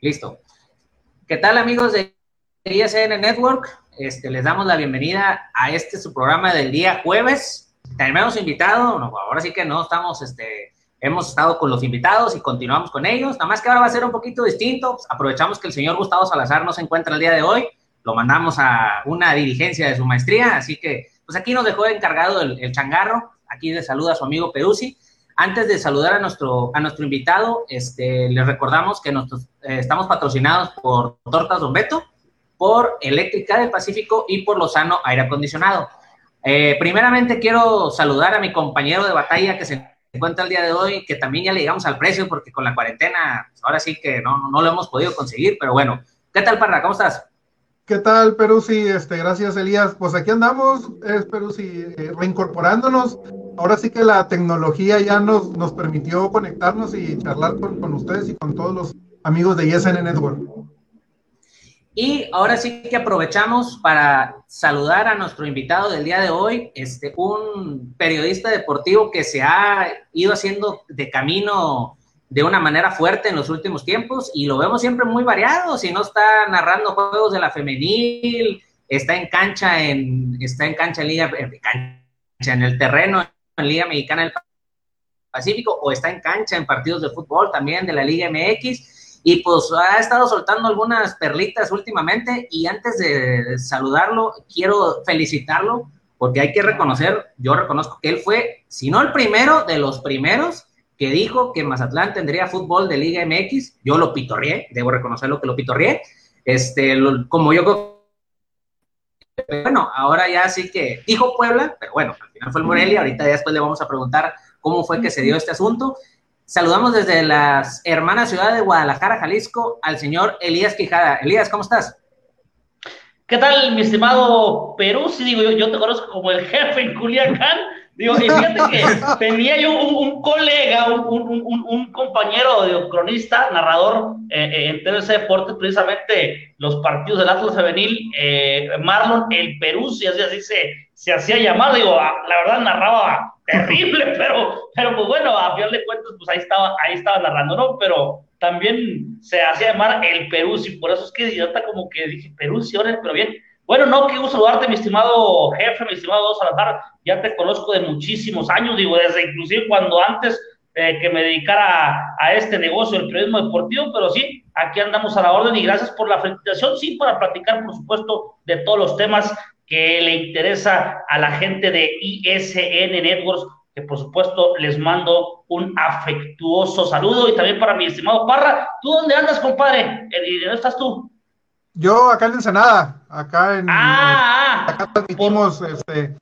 Listo. ¿Qué tal amigos de ISN Network? Este, les damos la bienvenida a este su programa del día jueves. Tenemos invitado, ahora sí que no estamos, este, hemos estado con los invitados y continuamos con ellos. Nada más que ahora va a ser un poquito distinto. Aprovechamos que el señor Gustavo Salazar no se encuentra el día de hoy. Lo mandamos a una dirigencia de su maestría, así que pues aquí nos dejó encargado el, el changarro. Aquí le saluda a su amigo Peruzzi. Antes de saludar a nuestro, a nuestro invitado, este, les recordamos que nosotros, eh, estamos patrocinados por Tortas Don Beto, por Eléctrica del Pacífico y por Lozano Aire Acondicionado. Eh, primeramente quiero saludar a mi compañero de batalla que se encuentra el día de hoy, que también ya le llegamos al precio porque con la cuarentena pues, ahora sí que no, no lo hemos podido conseguir, pero bueno. ¿Qué tal, Parra? ¿Cómo estás? ¿Qué tal, Peruzzi? Este, gracias, Elías. Pues aquí andamos, es Peruzzi, eh, reincorporándonos ahora sí que la tecnología ya nos, nos permitió conectarnos y charlar con, con ustedes y con todos los amigos de ISN Network. Y ahora sí que aprovechamos para saludar a nuestro invitado del día de hoy, este, un periodista deportivo que se ha ido haciendo de camino de una manera fuerte en los últimos tiempos y lo vemos siempre muy variado, si no está narrando juegos de la femenil, está en cancha en, está en cancha en liga, cancha, en el terreno en Liga Mexicana del Pacífico o está en cancha en partidos de fútbol también de la Liga MX y pues ha estado soltando algunas perlitas últimamente y antes de saludarlo quiero felicitarlo porque hay que reconocer, yo reconozco que él fue, si no el primero, de los primeros que dijo que Mazatlán tendría fútbol de Liga MX, yo lo pitorrié, debo reconocerlo que lo pitorrié, este, lo, como yo bueno, ahora ya sí que dijo Puebla, pero bueno, al final fue el Morelia, ahorita ya después le vamos a preguntar cómo fue que se dio este asunto. Saludamos desde las hermanas ciudades de Guadalajara, Jalisco, al señor Elías Quijada. Elías, ¿cómo estás? ¿Qué tal, mi estimado Perú? Si digo yo, yo te conozco como el jefe en Culiacán. Digo, y fíjate que tenía yo un, un colega, un, un, un, compañero de cronista, narrador eh, eh en TVC Deportes, precisamente los partidos del Atlas Femenil, eh, Marlon el Perú, si así, así se, se hacía llamar, digo, ah, la verdad narraba terrible, pero, pero pues bueno, a final de cuentas, pues ahí estaba, ahí estaba narrando, ¿no? Pero también se hacía llamar el Perú, y por eso es que yo hasta como que dije, Perú, sí, pero bien, bueno, no, quiero saludarte, mi estimado jefe, mi estimado Salazar. Ya te conozco de muchísimos años, digo, desde inclusive cuando antes eh, que me dedicara a, este negocio, el periodismo deportivo, pero sí, aquí andamos a la orden y gracias por la felicitación, sí, para platicar, por supuesto, de todos los temas que le interesa a la gente de ISN Networks, que por supuesto les mando un afectuoso saludo y también para mi estimado Parra. ¿Tú dónde andas, compadre? ¿Y dónde estás tú? Yo acá en Ensenada, acá en ah, acá transmitimos, este,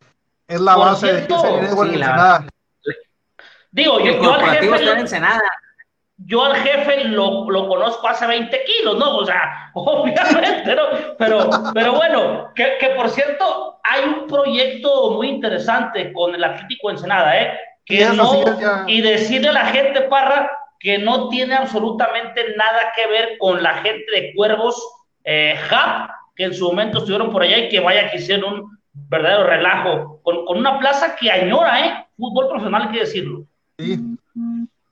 es la base cierto, de Network sí, Ensenada. Digo, yo, yo, al jefe, lo, Ensenada. yo al jefe lo, lo, conozco hace 20 kilos, ¿no? O sea, obviamente, ¿no? Pero, pero bueno, que, que por cierto, hay un proyecto muy interesante con el Atlético Ensenada, ¿eh? Que sí, no, y decirle a la gente, Parra, que no tiene absolutamente nada que ver con la gente de Cuervos eh, Hub, que en su momento estuvieron por allá y que vaya que hicieron un verdadero relajo, con, con una plaza que añora, ¿eh? Fútbol profesional, hay que decirlo. Sí.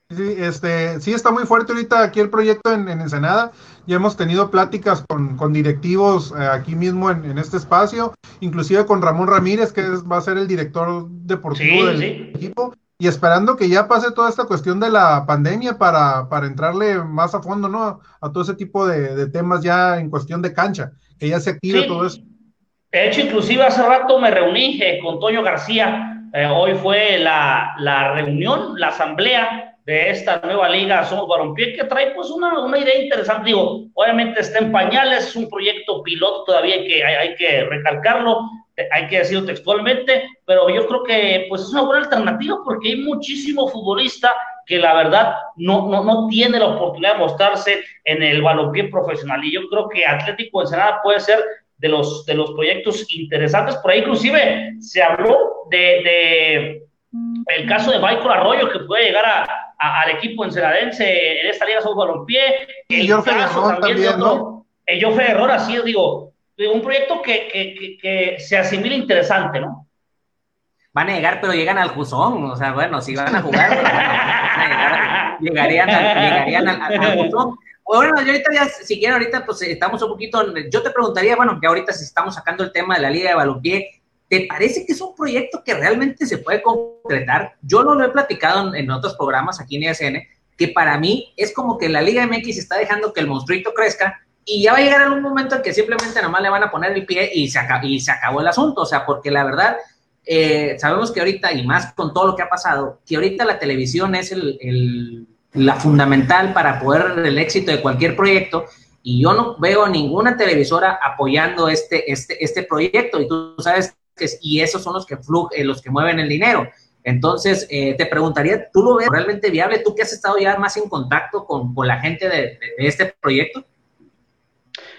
Sí, este, sí está muy fuerte ahorita aquí el proyecto en, en Ensenada. Ya hemos tenido pláticas con, con directivos eh, aquí mismo en, en, este espacio, inclusive con Ramón Ramírez, que es, va a ser el director deportivo sí, del sí. equipo y esperando que ya pase toda esta cuestión de la pandemia para, para entrarle más a fondo, ¿no? A, todo ese tipo de, de, temas ya en cuestión de cancha, que ya se active todo eso. De hecho, inclusive hace rato me reuní eh, con Toño García, eh, hoy fue la, la, reunión, la asamblea de esta nueva liga Somos Balompié, que trae pues una, una, idea interesante, digo, obviamente está en pañales, es un proyecto piloto todavía que hay, que recalcarlo, hay que decirlo textualmente, pero yo creo que pues es una buena alternativa porque hay muchísimo futbolista que la verdad no, no, no tiene la oportunidad de mostrarse en el balompié profesional. Y yo creo que Atlético Ensenada puede ser de los, de los proyectos interesantes, por ahí inclusive se habló de, de el caso de Michael Arroyo que puede llegar a, a, al equipo ensenadense en esta liga sobre balompié, el caso también, también otro, ¿no? el Jofe Error, así digo, un proyecto que, que, que, que, se asimila interesante, ¿no? Van a llegar, pero llegan al Juzón, o sea, bueno, si van a jugar, van a llegar, llegarían, al, llegarían al, al Juzón. Bueno, yo ahorita ya, si quieren, ahorita pues estamos un poquito, yo te preguntaría, bueno, que ahorita si estamos sacando el tema de la Liga de Balompié, ¿te parece que es un proyecto que realmente se puede concretar? Yo no lo he platicado en, otros programas aquí en ESN, que para mí es como que la Liga MX está dejando que el monstruito crezca y ya va a llegar algún momento en que simplemente nomás le van a poner el pie y se, y se acabó el asunto, o sea, porque la verdad, eh, sabemos que ahorita, y más con todo lo que ha pasado, que ahorita la televisión es el la fundamental para poder el éxito de cualquier proyecto y yo no veo ninguna televisora apoyando este, este, este proyecto y tú sabes que y esos son los que eh, los que mueven el dinero. Entonces, eh, te preguntaría, ¿tú lo ves realmente viable? ¿Tú que has estado ya más en contacto con, con la gente de, de este proyecto?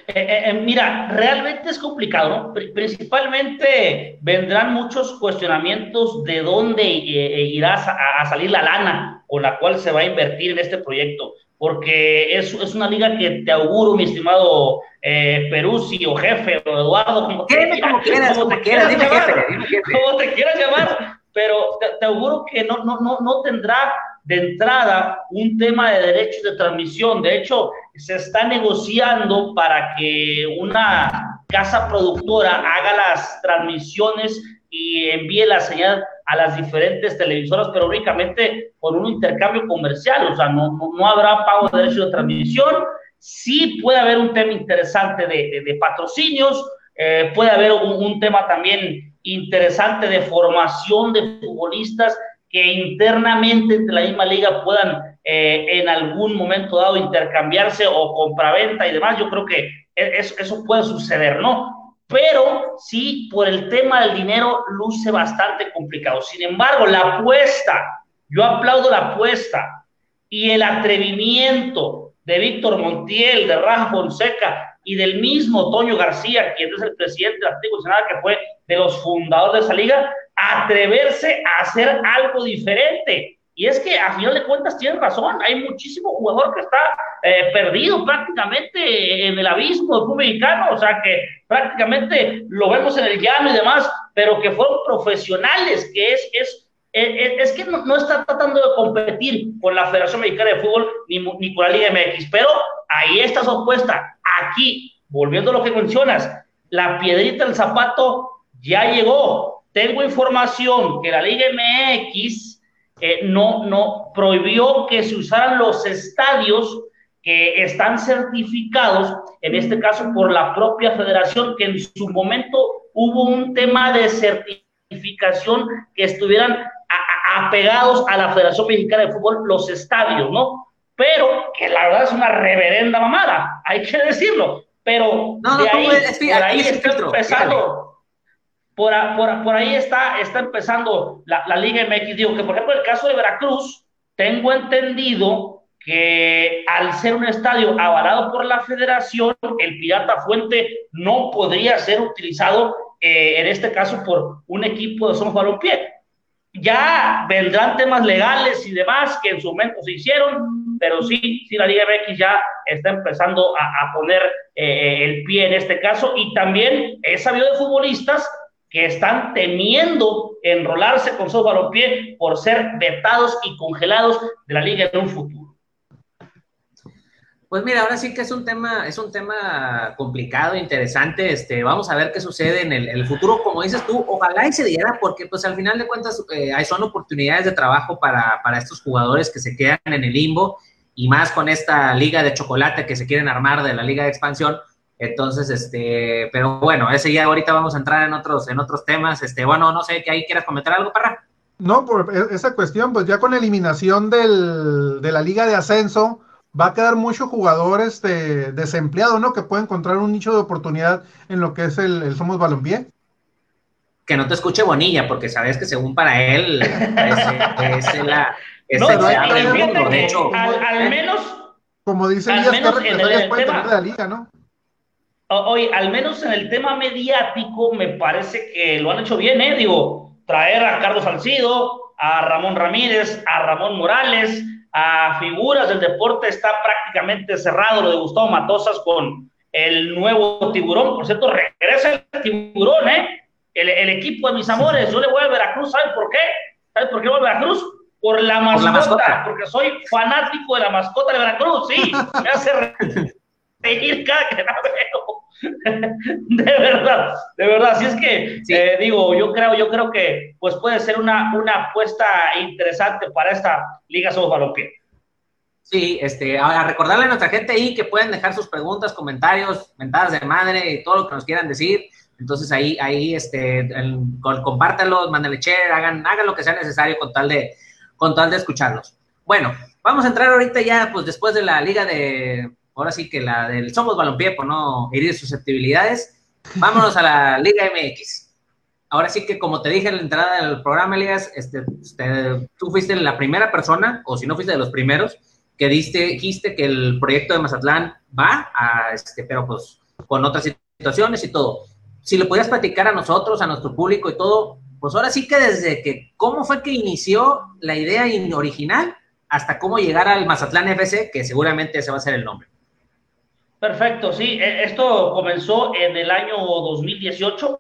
Eh, eh, eh, mira, realmente es complicado, ¿no? Principalmente vendrán muchos cuestionamientos de dónde irá a, salir la lana con la cual se va a invertir en este proyecto, porque es, es una liga que te auguro, mi estimado Peruzzi o jefe o Eduardo, como, te, como quieras, como, te quieras, dime jefe, dime jefe. Como te quieras llamar, pero te, te auguro que no, no, no, no tendrá de entrada un tema de derechos de transmisión. De hecho, se está negociando para que una casa productora haga las transmisiones y envíe la señal a las diferentes televisoras, pero únicamente con un intercambio comercial, o sea, no, no, habrá pago de derechos de transmisión. Sí puede haber un tema interesante de, de, patrocinios, eh, puede haber un, un tema también interesante de formación de futbolistas que internamente entre la misma liga puedan eh, en algún momento dado intercambiarse o compraventa y demás, yo creo que e, eso, puede suceder, ¿no? Pero sí, por el tema del dinero luce bastante complicado. Sin embargo, la apuesta, yo aplaudo la apuesta y el atrevimiento de Víctor Montiel, de Rafa Fonseca y del mismo Toño García, quien es el presidente del Antiguo Senado, que fue de los fundadores de esa liga, atreverse a hacer algo diferente. Y es que a final de cuentas tienen razón, hay muchísimo jugador que está eh, perdido prácticamente en el abismo del fútbol mexicano, o sea que prácticamente lo vemos en el llano y demás, pero que fueron profesionales, que es, es, es, que no, está tratando de competir con la Federación Mexicana de Fútbol ni, ni con la Liga MX, pero ahí está su apuesta. Aquí, volviendo a lo que mencionas, la piedrita del zapato ya llegó, tengo información que la Liga MX eh, no, no prohibió que se usaran los estadios que están certificados, en este caso por la propia federación, que en su momento hubo un tema de certificación que estuvieran apegados a la Federación Mexicana de Fútbol los estadios, ¿no? Pero que la verdad es una reverenda mamada, hay que decirlo. Pero de ahí, ahí está empezando por, por, ahí está, está empezando la, la, Liga MX. Digo que, por ejemplo, el caso de Veracruz, tengo entendido que al ser un estadio avalado por la federación, el Pirata Fuente no podría ser utilizado, eh, en este caso, por un equipo de Somos Balompié. Ya vendrán temas legales y demás que en su momento se hicieron, pero sí, sí la Liga MX ya está empezando a, poner eh, el pie en este caso y también he sabido de futbolistas que están temiendo enrolarse con su balompié por ser vetados y congelados de la liga en un futuro. Pues mira, ahora sí que es un tema, es un tema complicado, interesante. Este, vamos a ver qué sucede en el, futuro. Como dices tú, ojalá y se diera, porque pues al final de cuentas eh, son oportunidades de trabajo para, para estos jugadores que se quedan en el limbo y más con esta liga de chocolate que se quieren armar de la liga de expansión entonces, este, pero bueno, ese ya ahorita vamos a entrar en otros, en otros temas. Este, bueno, no sé, que ahí quieras comentar algo, Parra. No, por e, esa cuestión, pues ya con la eliminación del, de la liga de ascenso, va a quedar muchos jugadores este, desempleados, ¿no? Que pueden encontrar un nicho de oportunidad en lo que es el, Somos Balompié. Que no te escuche Bonilla, porque sabes que según para él es, es la... Es no, de hecho. Al, menos... Como dice Díaz, que de la liga, ¿no? Hoy, al menos en el tema mediático, me parece que lo han hecho bien, ¿eh? Digo, traer a Carlos Salcido, a Ramón Ramírez, a Ramón Morales, a figuras del deporte, está prácticamente cerrado lo de Gustavo Matosas con el nuevo tiburón. Por cierto, regresa el tiburón, ¿eh? El, equipo de mis amores, yo le voy a Veracruz, ¿saben por qué? ¿Saben por qué voy a Veracruz? por la mascota, porque soy fanático de la mascota de Veracruz, sí, me hace cada que la veo. De verdad, de verdad. Así es que eh, digo, yo creo, yo creo que pues puede ser una, una apuesta interesante para esta Liga Somos Balompié. Sí, este, a recordarle a nuestra gente ahí que pueden dejar sus preguntas, comentarios, mentadas de madre y todo lo que nos quieran decir. Entonces ahí, ahí, este, compártanlos, mándenle share, hagan, hagan lo que sea necesario con tal de, con tal de escucharlos. Bueno, vamos a entrar ahorita ya, pues después de la liga de, ahora sí que la del Somos Balompié, por no herir susceptibilidades, vámonos a la Liga MX. Ahora sí que como te dije en la entrada del programa, Elías, este, este, tú fuiste la primera persona, o si no fuiste de los primeros, que diste, dijiste que el proyecto de Mazatlán va a, este, pero pues con otras situaciones y todo. Si le podías platicar a nosotros, a nuestro público y todo, pues ahora sí que desde que, ¿cómo fue que inició la idea original hasta cómo llegar al Mazatlán FC, que seguramente ese va a ser el nombre? Perfecto, sí, e, esto comenzó en el año 2018.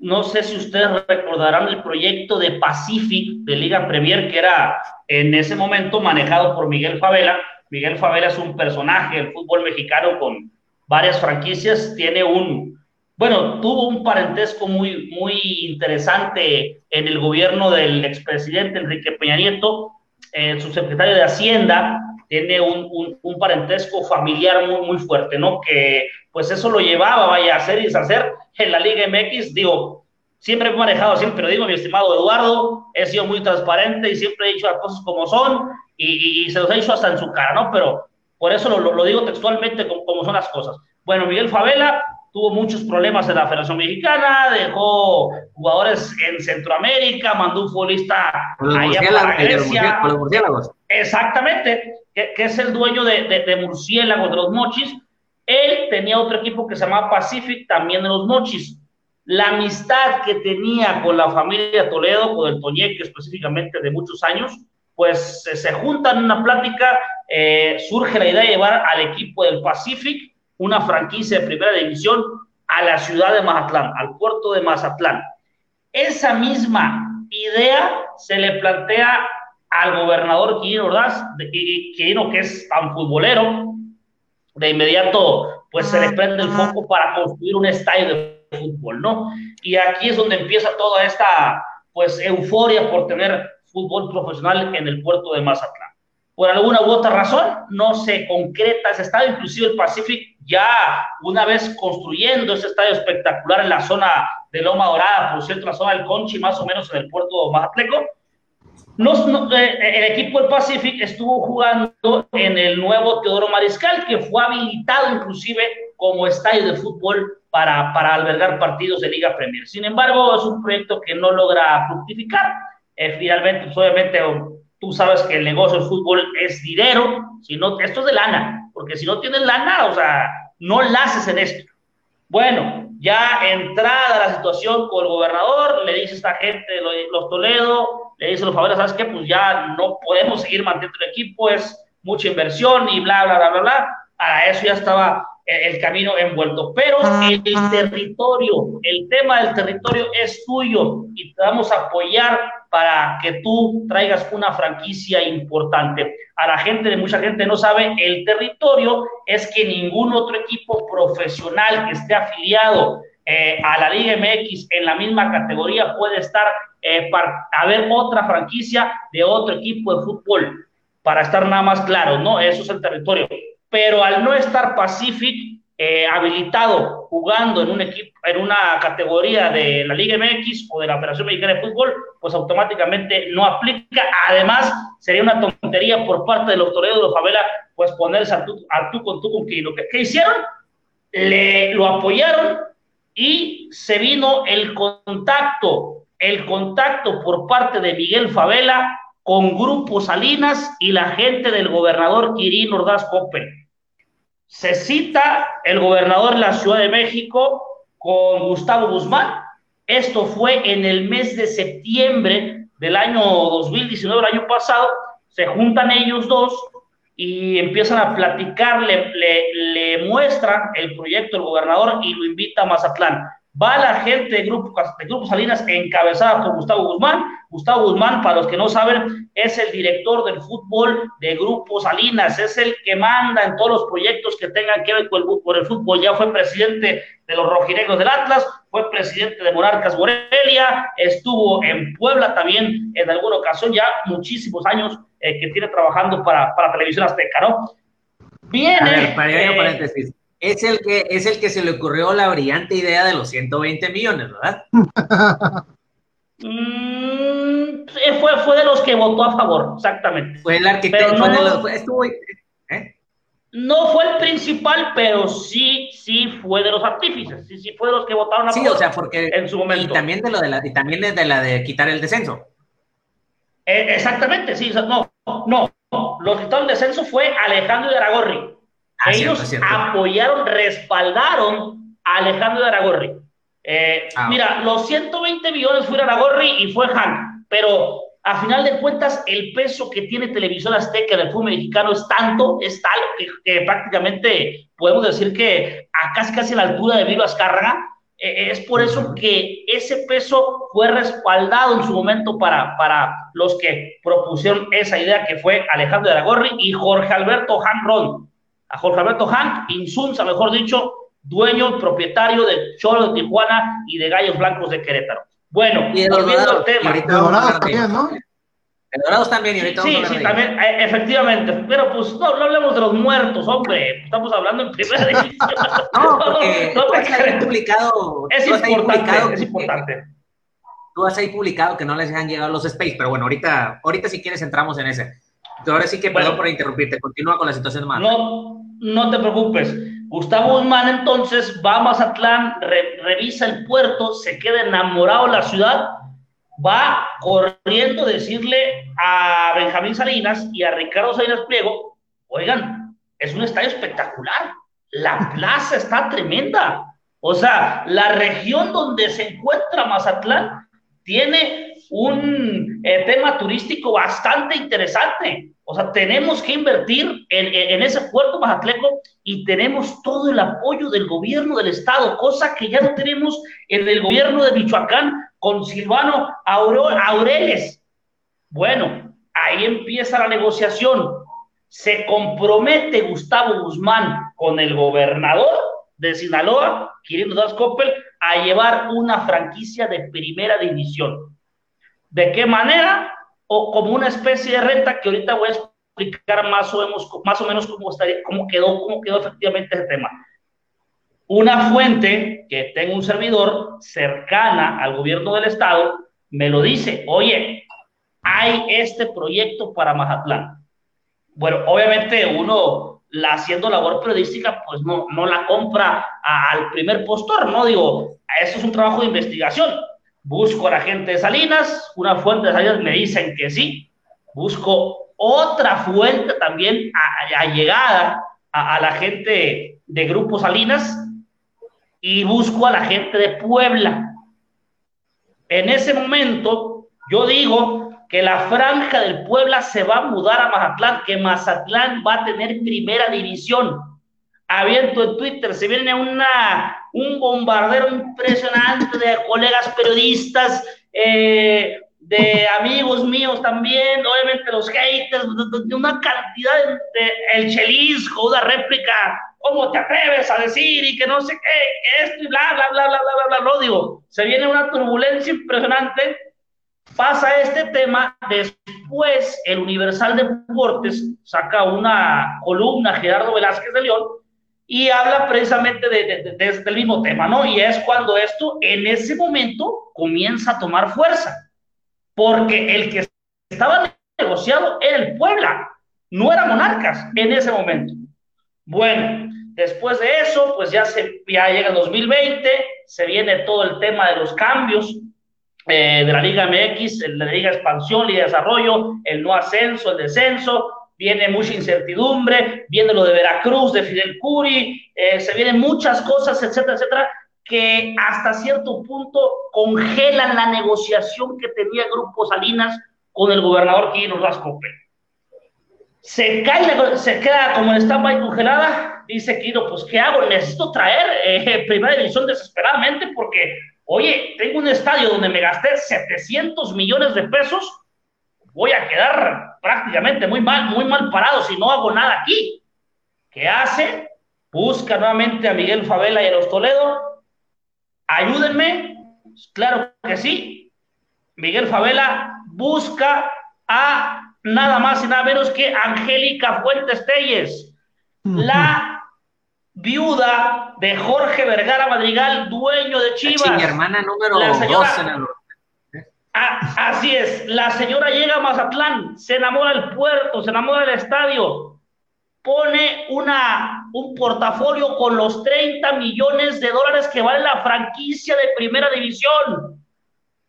No sé si ustedes recordarán el proyecto de Pacific de Liga Premier, que era en ese momento manejado por Miguel Favela. Miguel Favela es un personaje del fútbol mexicano con varias franquicias, tiene un, bueno, tuvo un parentesco muy, muy interesante en el gobierno del expresidente Enrique Peña Nieto, eh, su secretario de Hacienda, tiene un, un, parentesco familiar muy, muy fuerte, ¿no? Que pues eso lo llevaba, vaya, a hacer y deshacer en la Liga MX, digo, siempre he manejado, siempre lo digo, mi estimado Eduardo, he sido muy transparente y siempre he dicho las cosas como son y, se los he dicho hasta en su cara, ¿no? Pero por eso lo, lo digo textualmente como, como, son las cosas. Bueno, Miguel Favela tuvo muchos problemas en la Federación Mexicana, dejó jugadores en Centroamérica, mandó un futbolista allá para Grecia. Los murciélagos. Exactamente, que, que, es el dueño de, de, de Murciélagos, de los Mochis. Él tenía otro equipo que se llamaba Pacific, también de los Mochis la amistad que tenía con la familia Toledo, con el Toñeque específicamente de muchos años, pues se juntan en una plática, eh, surge la idea de llevar al equipo del Pacific, una franquicia de primera división, a la ciudad de Mazatlán, al puerto de Mazatlán. Esa misma idea se le plantea al gobernador Quirino Ordaz, Quirino que es tan futbolero, de inmediato pues se le prende el foco para construir un estadio de fútbol, ¿no? Y aquí es donde empieza toda esta, pues, euforia por tener fútbol profesional en el puerto de Mazatlán. Por alguna u otra razón, no se concreta ese estadio, inclusive el Pacific ya una vez construyendo ese estadio espectacular en la zona de Loma Dorada, por cierto, la zona del Conchi, más o menos en el puerto de Mazatleco, no, eh, el equipo del Pacific estuvo jugando en el nuevo Teodoro Mariscal, que fue habilitado inclusive como estadio de fútbol para, para albergar partidos de Liga Premier. Sin embargo, es un proyecto que no logra fructificar. Eh, finalmente, pues, obviamente, tú sabes que el negocio del fútbol es dinero, si no, esto es de lana, porque si no tienes lana, o sea, no la haces en esto. Bueno, ya entrada la situación con el gobernador, le dice esta gente los Toledo, le dice los favores, ¿sabes qué? Pues ya no podemos seguir manteniendo el equipo, es mucha inversión y bla, bla, bla, bla, bla. A eso ya estaba el camino envuelto. Pero el territorio, el tema del territorio es tuyo y te vamos a apoyar para que tú traigas una franquicia importante. A la gente, de mucha gente no sabe, el territorio es que ningún otro equipo profesional que esté afiliado eh, a la Liga MX en la misma categoría puede estar eh, para haber otra franquicia de otro equipo de fútbol. Para estar nada más claro, ¿no? Eso es el territorio pero al no estar Pacific eh, habilitado jugando en un equipo, en una categoría de la Liga MX o de la Operación Mexicana de Fútbol, pues automáticamente no aplica. Además, sería una tontería por parte de los toreros de favela, pues ponerse a tú, con tú con Kilo. ¿Qué, ¿Qué hicieron? Le, lo apoyaron y se vino el contacto, el contacto por parte de Miguel Favela con Grupo Salinas y la gente del gobernador Quirino Ordaz Coppel. Se cita el gobernador de la Ciudad de México con Gustavo Guzmán. Esto fue en el mes de septiembre del año 2019, el año pasado. Se juntan ellos dos y empiezan a platicar, le, le, muestran el proyecto del gobernador y lo invita a Mazatlán. Va la gente de Grupo, de Grupo Salinas encabezada por Gustavo Guzmán. Gustavo Guzmán, para los que no saben, es el director del fútbol de Grupo Salinas, es el que manda en todos los proyectos que tengan que ver con el, fútbol. Ya fue presidente de los rojinegros del Atlas, fue presidente de Monarcas Morelia, estuvo en Puebla también en alguna ocasión, ya muchísimos años eh, que tiene trabajando para, para Televisión Azteca, ¿no? Viene. para eh, paréntesis es el que es el que se le ocurrió la brillante idea de los 120 millones, ¿verdad? Mm, fue, fue de los que votó a favor, exactamente. Fue el arquitecto, no, fue de los, estuvo, ¿eh? no fue el principal, pero sí, sí fue de los artífices, sí, sí fue de los que votaron a favor. Sí, o sea, porque en su momento. Y también de lo de la, y también de la de quitar el descenso. Eh, exactamente, sí, no, no, los que quitaron el descenso fue Alejandro de Aragorri. Ah, Ellos apoyaron, respaldaron a Alejandro de Aragorri. Eh, ah, mira, los 120 millones fueron Aragorri y fue Hank, pero a final de cuentas el peso que tiene Televisión Azteca del fútbol mexicano es tanto, es tal, que, prácticamente podemos decir que a casi casi a la altura de Viva Azcárraga, eh, es por eso que ese peso fue respaldado en su momento para, para los que propusieron esa idea que fue Alejandro de Aragorri y Jorge Alberto Hank Ron a Jorge Alberto Hank, Insunza, mejor dicho, dueño, propietario de Cholo de Tijuana y de Gallos Blancos de Querétaro. Bueno, y volviendo al tema. Dorados también, ¿no? De Dorados también, y ahorita Sí, sí, también, eh, efectivamente. Pero pues no, no hablemos de los muertos, hombre. Estamos hablando en primera división. no, porque no, no te publicado. Es importante, es importante. Tú has ahí publicado que no les han llegado los space, pero bueno, ahorita, ahorita si quieres entramos en ese. Ahora sí que, perdón por interrumpirte, continúa con la situación más. No, no te preocupes. Gustavo Guzmán entonces va a Mazatlán, revisa el puerto, se queda enamorado de la ciudad, va corriendo a decirle a Benjamín Salinas y a Ricardo Salinas Pliego, oigan, es un estadio espectacular, la plaza está tremenda. O sea, la región donde se encuentra Mazatlán tiene un eh, tema turístico bastante interesante. O sea, tenemos que invertir en, ese puerto Mazatleco y tenemos todo el apoyo del gobierno del estado, cosa que ya no tenemos en el gobierno de Michoacán con Silvano Aureles. Bueno, ahí empieza la negociación. Se compromete Gustavo Guzmán con el gobernador de Sinaloa, Quirino Das Coppel, a llevar una franquicia de primera división. ¿De qué manera? O como una especie de renta que ahorita voy a explicar más o menos, más o menos cómo, estaría, cómo, quedó, cómo quedó efectivamente ese tema. Una fuente que tengo un servidor cercana al gobierno del estado me lo dice, oye, hay este proyecto para Mazatlán. Bueno, obviamente uno la haciendo labor periodística, pues no, no la compra al primer postor, ¿no? Digo, eso es un trabajo de investigación. Busco a la gente de Salinas, una fuente de Salinas me dicen que sí. Busco otra fuente también allegada a, a, la gente de Grupo Salinas y busco a la gente de Puebla. En ese momento, yo digo que la franja del Puebla se va a mudar a Mazatlán, que Mazatlán va a tener primera división. Abierto en Twitter, se viene una un bombardero impresionante de colegas periodistas, eh, de amigos míos también, obviamente los haters, de, una cantidad de, el chelisco, una réplica, ¿cómo te atreves a decir? Y que no sé qué, esto y bla, bla, bla, bla, bla, bla, bla, no digo, se viene una turbulencia impresionante, pasa este tema, después el Universal de Deportes saca una columna, Gerardo Velázquez de León, y habla precisamente de, del mismo tema, ¿no? Y es cuando esto en ese momento comienza a tomar fuerza, porque el que estaba negociado era el Puebla, no era Monarcas en ese momento. Bueno, después de eso, pues ya, se, ya llega el 2020, se viene todo el tema de los cambios eh, de la Liga MX, la Liga Expansión, Liga Desarrollo, el no ascenso, el descenso, viene mucha incertidumbre, viene lo de Veracruz, de Fidel Curi, eh, se vienen muchas cosas, etcétera, etcétera, que hasta cierto punto congelan la negociación que tenía Grupo Salinas con el gobernador Quirino Rascope. se cae, se queda como en stand-by congelada. Dice Kiro, pues, ¿qué hago? Necesito traer eh, primera división desesperadamente porque, oye, tengo un estadio donde me gasté 700 millones de pesos. Voy a quedar prácticamente muy mal, muy mal parado si no hago nada aquí. ¿Qué hace? Busca nuevamente a Miguel Favela y a los Toledo. Ayúdenme. Claro que sí. Miguel Favela busca a nada más y nada menos que Angélica Fuentes Telles, la viuda de Jorge Vergara Madrigal, dueño de Chivas. mi hermana número dos en el... así es, la señora llega a Mazatlán, se enamora del puerto, se enamora del estadio, pone una, un portafolio con los 30 millones de dólares que vale la franquicia de primera división.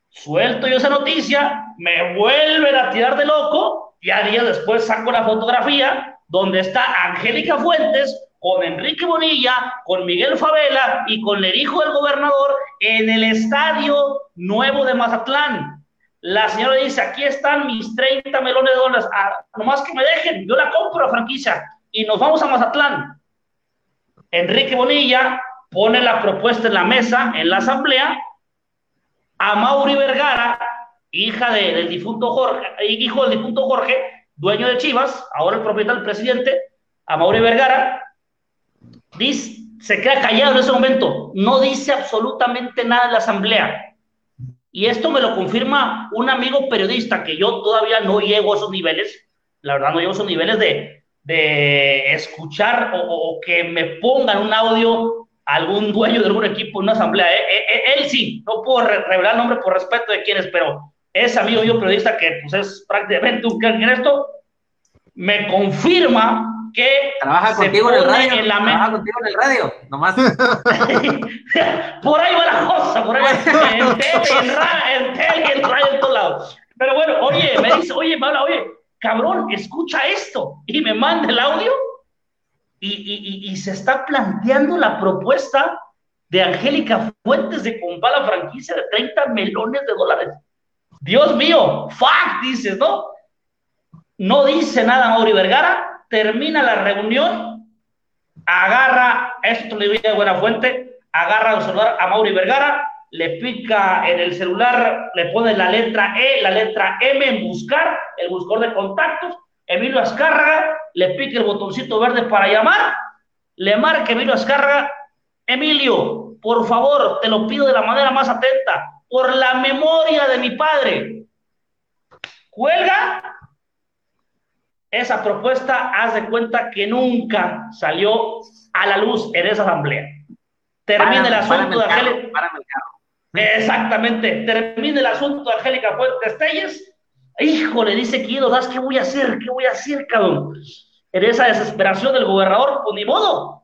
Suelto yo esa noticia, me vuelven a tirar de loco, y a días después saco la fotografía donde está Angélica Fuentes con Enrique Bonilla, con Miguel Favela y con el hijo del gobernador en el estadio nuevo de Mazatlán. La señora dice, aquí están mis 30 melones de dólares, ah, nomás que me dejen, yo la compro franquicia y nos vamos a Mazatlán. Enrique Bonilla pone la propuesta en la mesa, en la asamblea, a Mauri Vergara, hija del difunto Jorge, hijo del difunto Jorge, dueño de Chivas, ahora el propietario, el presidente, a Mauri Vergara, dice, se queda callado en ese momento, no dice absolutamente nada en la asamblea. Y esto me lo confirma un amigo periodista que yo todavía no llego a esos niveles, la verdad no llego a esos niveles de, de escuchar o, que me pongan un audio algún dueño de algún equipo en una asamblea. Eh, eh, eh, él, sí, no puedo revelar el nombre por respeto de quién es, pero es amigo mío periodista que pues es prácticamente un crack en esto, me confirma que trabaja contigo en el radio, en la trabaja contigo en el radio, nomás. por ahí va la cosa, por ahí va en tele, en, tele, en radio, en todos lados. Pero bueno, oye, me dice, oye, me habla, oye, cabrón, escucha esto, y me manda el audio, y, y, y, se está planteando la propuesta de Angélica Fuentes de comprar la franquicia de 30 melones de dólares. Dios mío, fuck, dices, ¿no? No dice nada Mauri Vergara, termina la reunión, agarra, esto le voy a buena fuente, agarra el celular a Mauri Vergara, le pica en el celular, le pone la letra E, la letra M en buscar, el buscador de contactos, Emilio Azcárraga, le pica el botoncito verde para llamar, le marca Emilio Azcárraga, Emilio, por favor, te lo pido de la manera más atenta, por la memoria de mi padre. Cuelga. Esa propuesta, haz de cuenta que nunca salió a la luz en esa asamblea. Termina el asunto de Angélica. Exactamente, termina el asunto de Angélica Fuentes Telles. Híjole, dice Guido Das, ¿qué voy a hacer? ¿Qué voy a hacer, cabrón? En esa desesperación del gobernador, pues ni modo.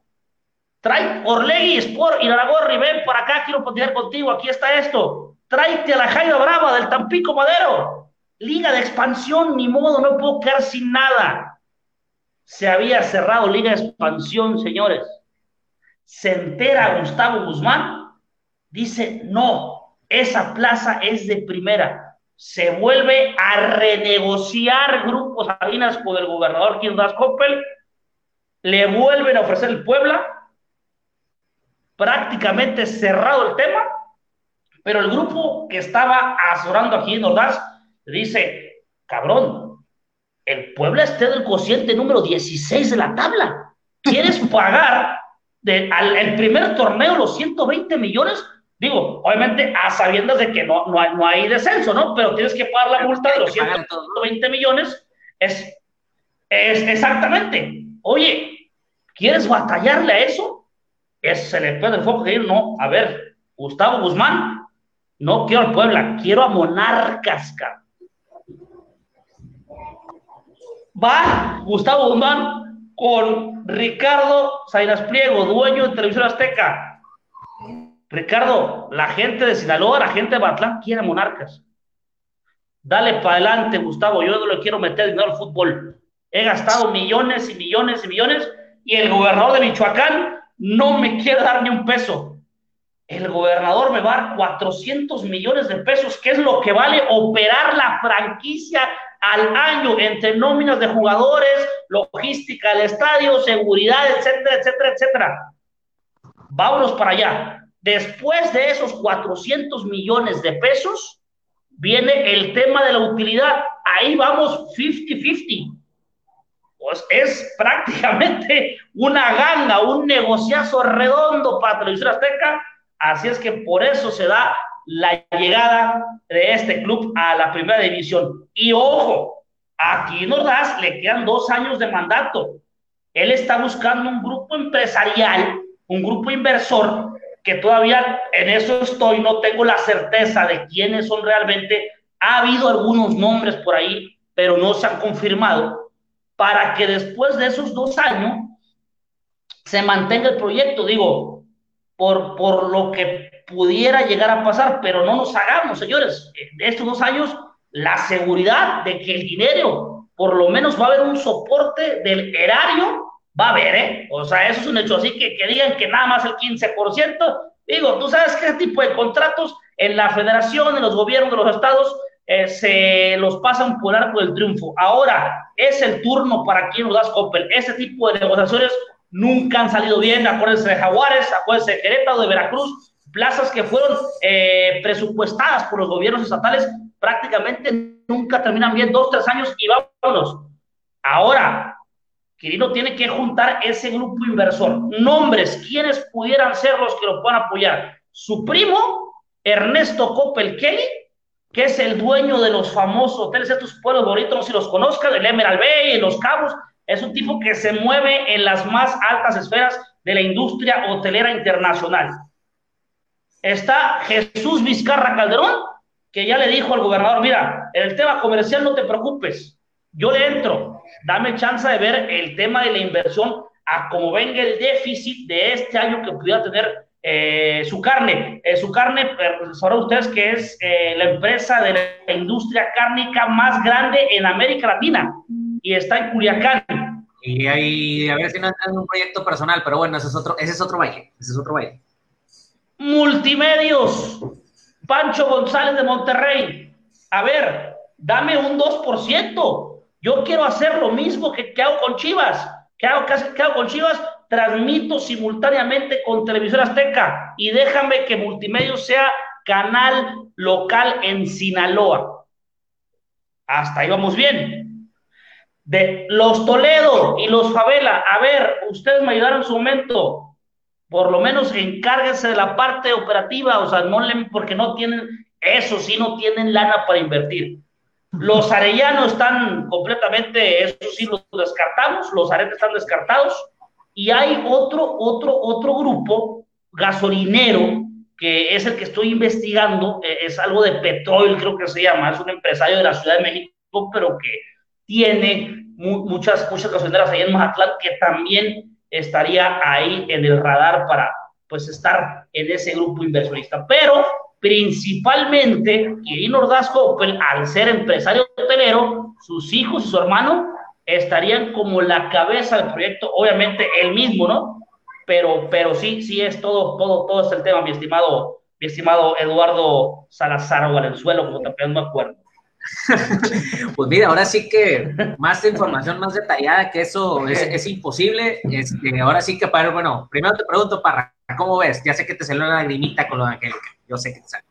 Trae Orlegui, Sport y Aragorri, ven para acá, quiero platicar contigo, aquí está esto tráete a la Jaira Brava del Tampico Madero. Liga de expansión, ni modo, no puedo quedar sin nada. Se había cerrado Liga de expansión, señores. Se entera Gustavo Guzmán, dice, no, esa plaza es de primera. Se vuelve a renegociar Grupo Salinas con el gobernador Quindas Coppel, le vuelven a ofrecer el Puebla, prácticamente cerrado el tema, pero el grupo que estaba asesorando aquí en Ordaz dice, cabrón, el pueblo está del cociente número 16 de la tabla. ¿Quieres pagar al, el primer torneo los 120 millones? Digo, obviamente a sabiendas de que no, no, hay, no hay descenso, ¿no? Pero tienes que pagar la multa de los 120 millones. Es, es exactamente. Oye, ¿quieres batallarle a eso? Es, se le puede el foco de ir, no. A ver, Gustavo Guzmán, no quiero al Puebla, quiero a Monarcas, Va Gustavo Guzmán con Ricardo Zainas Pliego, dueño de Televisión Azteca. Ricardo, la gente de Sinaloa, la gente de Batlán quiere Monarcas. Dale para adelante, Gustavo. Yo no le quiero meter dinero al fútbol. He gastado millones y millones y millones y el gobernador de Michoacán no me quiere dar ni un peso. El gobernador me va a dar 400 millones de pesos, que es lo que vale operar la franquicia al año entre nóminas de jugadores, logística del estadio, seguridad, etcétera, etcétera, etcétera. Vámonos para allá. Después de esos 400 millones de pesos, viene el tema de la utilidad. Ahí vamos 50-50. Pues es prácticamente una ganga, un negociazo redondo para Televisión Azteca. Así es que por eso se da la llegada de este club a la primera división. Y ojo, aquí das, le quedan dos años de mandato. Él está buscando un grupo empresarial, un grupo inversor que todavía en eso estoy, no tengo la certeza de quiénes son realmente. Ha habido algunos nombres por ahí, pero no se han confirmado, para que después de esos dos años se mantenga el proyecto, digo, por, por lo que pudiera llegar a pasar, pero no nos hagamos, señores, de estos dos años, la seguridad de que el dinero, por lo menos va a haber un soporte del erario va a haber, ¿eh? O sea, eso es un hecho. Así que que digan que nada más el 15%, digo, tú sabes qué tipo de contratos en la federación, en los gobiernos de los estados, eh, se los pasan por arco del triunfo. Ahora es el turno para quien nos das Coppel. Ese tipo de negociaciones nunca han salido bien. Acuérdense de Jaguares, acuérdense de Querétaro, de Veracruz, plazas que fueron eh, presupuestadas por los gobiernos estatales, prácticamente nunca terminan bien, dos, tres años y vámonos. Ahora, Quirino tiene que juntar ese grupo inversor. Nombres, ¿quiénes pudieran ser los que lo puedan apoyar? Su primo, Ernesto Coppel Kelly, que es el dueño de los famosos hoteles, estos pueblos bonitos, no si los conozcan, el Emerald Bay, Los Cabos, es un tipo que se mueve en las más altas esferas de la industria hotelera internacional. Está Jesús Vizcarra Calderón, que ya le dijo al gobernador, mira, en el tema comercial no te preocupes, yo le entro, dame chance de ver el tema de la inversión a cómo venga el déficit de este año que pudiera tener eh, su carne. Eh, su carne, sabrán ustedes que es eh, la empresa de la industria cárnica más grande en América Latina y está en Culiacán. Y ahí, a ver si no entra en un proyecto personal, pero bueno, ese es otro, ese es otro baile, ese es otro baile. Multimedios, Pancho González de Monterrey. A ver, dame un 2%. Yo quiero hacer lo mismo que, hago con Chivas. ¿Qué hago, qué hago con Chivas? Transmito simultáneamente con Televisión Azteca y déjame que Multimedios sea canal local en Sinaloa. Hasta ahí vamos bien. De los Toledo y los Favela, a ver, ustedes me ayudaron en su momento, por lo menos encárguense de la parte operativa, o sea, no le, porque no tienen, eso sí, no tienen lana para invertir. Los arellanos están completamente, eso sí, los descartamos, los aretes están descartados. Y hay otro, otro, otro grupo gasolinero que es el que estoy investigando, eh, es algo de petróleo, creo que se llama, es un empresario de la Ciudad de México, pero que tiene muchas, muchas gasolineras ahí en Mazatlán, que también estaría ahí en el radar para pues estar en ese grupo inversionista. Pero principalmente Quirino Ordaz Coppel, al ser empresario hotelero, sus hijos y su hermano estarían como la cabeza del proyecto, obviamente él mismo, ¿no? Pero, pero sí, sí es todo, todo, todo es el tema, mi estimado, mi estimado Eduardo Salazar Valenzuelo, como también me acuerdo. pues mira, ahora sí que más información más detallada que eso es, es imposible. Este, ahora sí que para, bueno, primero te pregunto, para ¿cómo ves? Ya sé que te salió una lagrimita con lo de Angélica. Yo sé que te salió.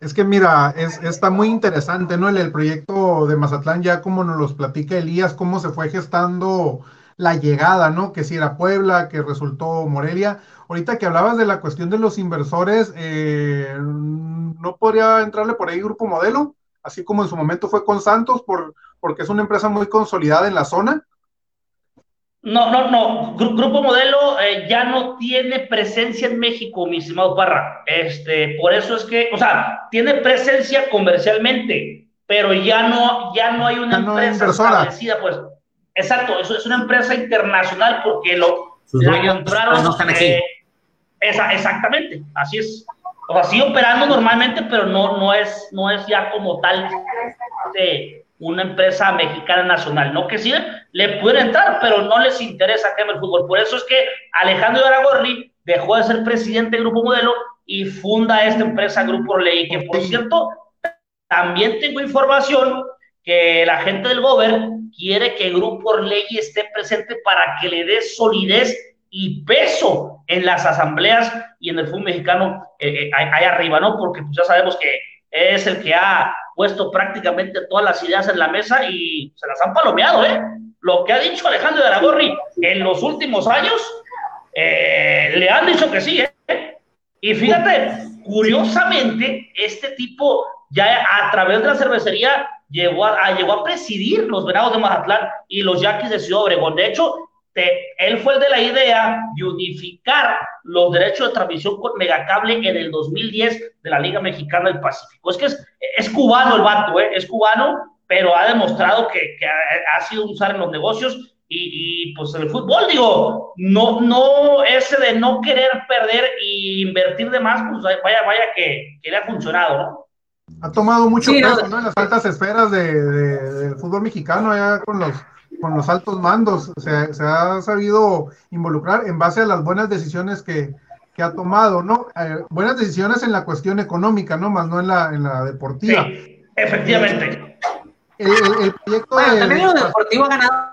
Es que mira, es, está muy interesante, ¿no? El, el, proyecto de Mazatlán, ya como nos los platica Elías, cómo se fue gestando la llegada, ¿no? Que si era Puebla, que resultó Morelia. Ahorita que hablabas de la cuestión de los inversores, eh, ¿no podría entrarle por ahí Grupo Modelo? Así como en su momento fue con Santos, por, porque es una empresa muy consolidada en la zona. No, no, no. Grupo Modelo eh, ya no tiene presencia en México, mi estimado Parra. Este, por eso es que, o sea, tiene presencia comercialmente, pero ya no, ya no hay una empresa establecida, pues. Exacto, eso es una empresa internacional porque lo la compraron. No están aquí. Eh, esa, exactamente, así es. O sea, sigue operando normalmente, pero no, no es, no es ya como tal. Este, una empresa mexicana nacional. No que sí le pueden entrar, pero no les interesa que el fútbol. Por eso es que Alejandro Aragorri dejó de ser presidente del Grupo Modelo y funda esta empresa Grupo Ley, que por cierto, también tengo información que la gente del Gober quiere que Grupo Ley esté presente para que le dé solidez y peso en las asambleas y en el fútbol mexicano eh, eh, ahí arriba, ¿no? Porque pues, ya sabemos que es el que ha puesto prácticamente todas las ideas en la mesa y se las han palomeado, ¿eh? Lo que ha dicho Alejandro de Aragorri en los últimos años, eh, le han dicho que sí, ¿eh? Y fíjate, curiosamente, este tipo ya a través de la cervecería llegó a, llegó a presidir los Venados de Mazatlán y los Yaquis de Ciudad Obregón. De hecho, él fue el de la idea de unificar los derechos de transmisión con Megacable en el 2010 de la Liga Mexicana del Pacífico. Es que es, cubano el vato, ¿eh? es cubano, pero ha demostrado que, ha, sido usar en los negocios y, pues en el fútbol, digo, no, no, ese de no querer perder e invertir de más, pues vaya, vaya que, le ha funcionado, ¿no? Ha tomado mucho peso, ¿no? En las altas esferas de, del fútbol mexicano, allá con los con los altos mandos, se, se, ha sabido involucrar en base a las buenas decisiones que, que ha tomado, ¿no? Eh, buenas decisiones en la cuestión económica, ¿no? Más no en la, en la deportiva. Sí, efectivamente. El, el, proyecto bueno, de, también lo deportivo ha ganado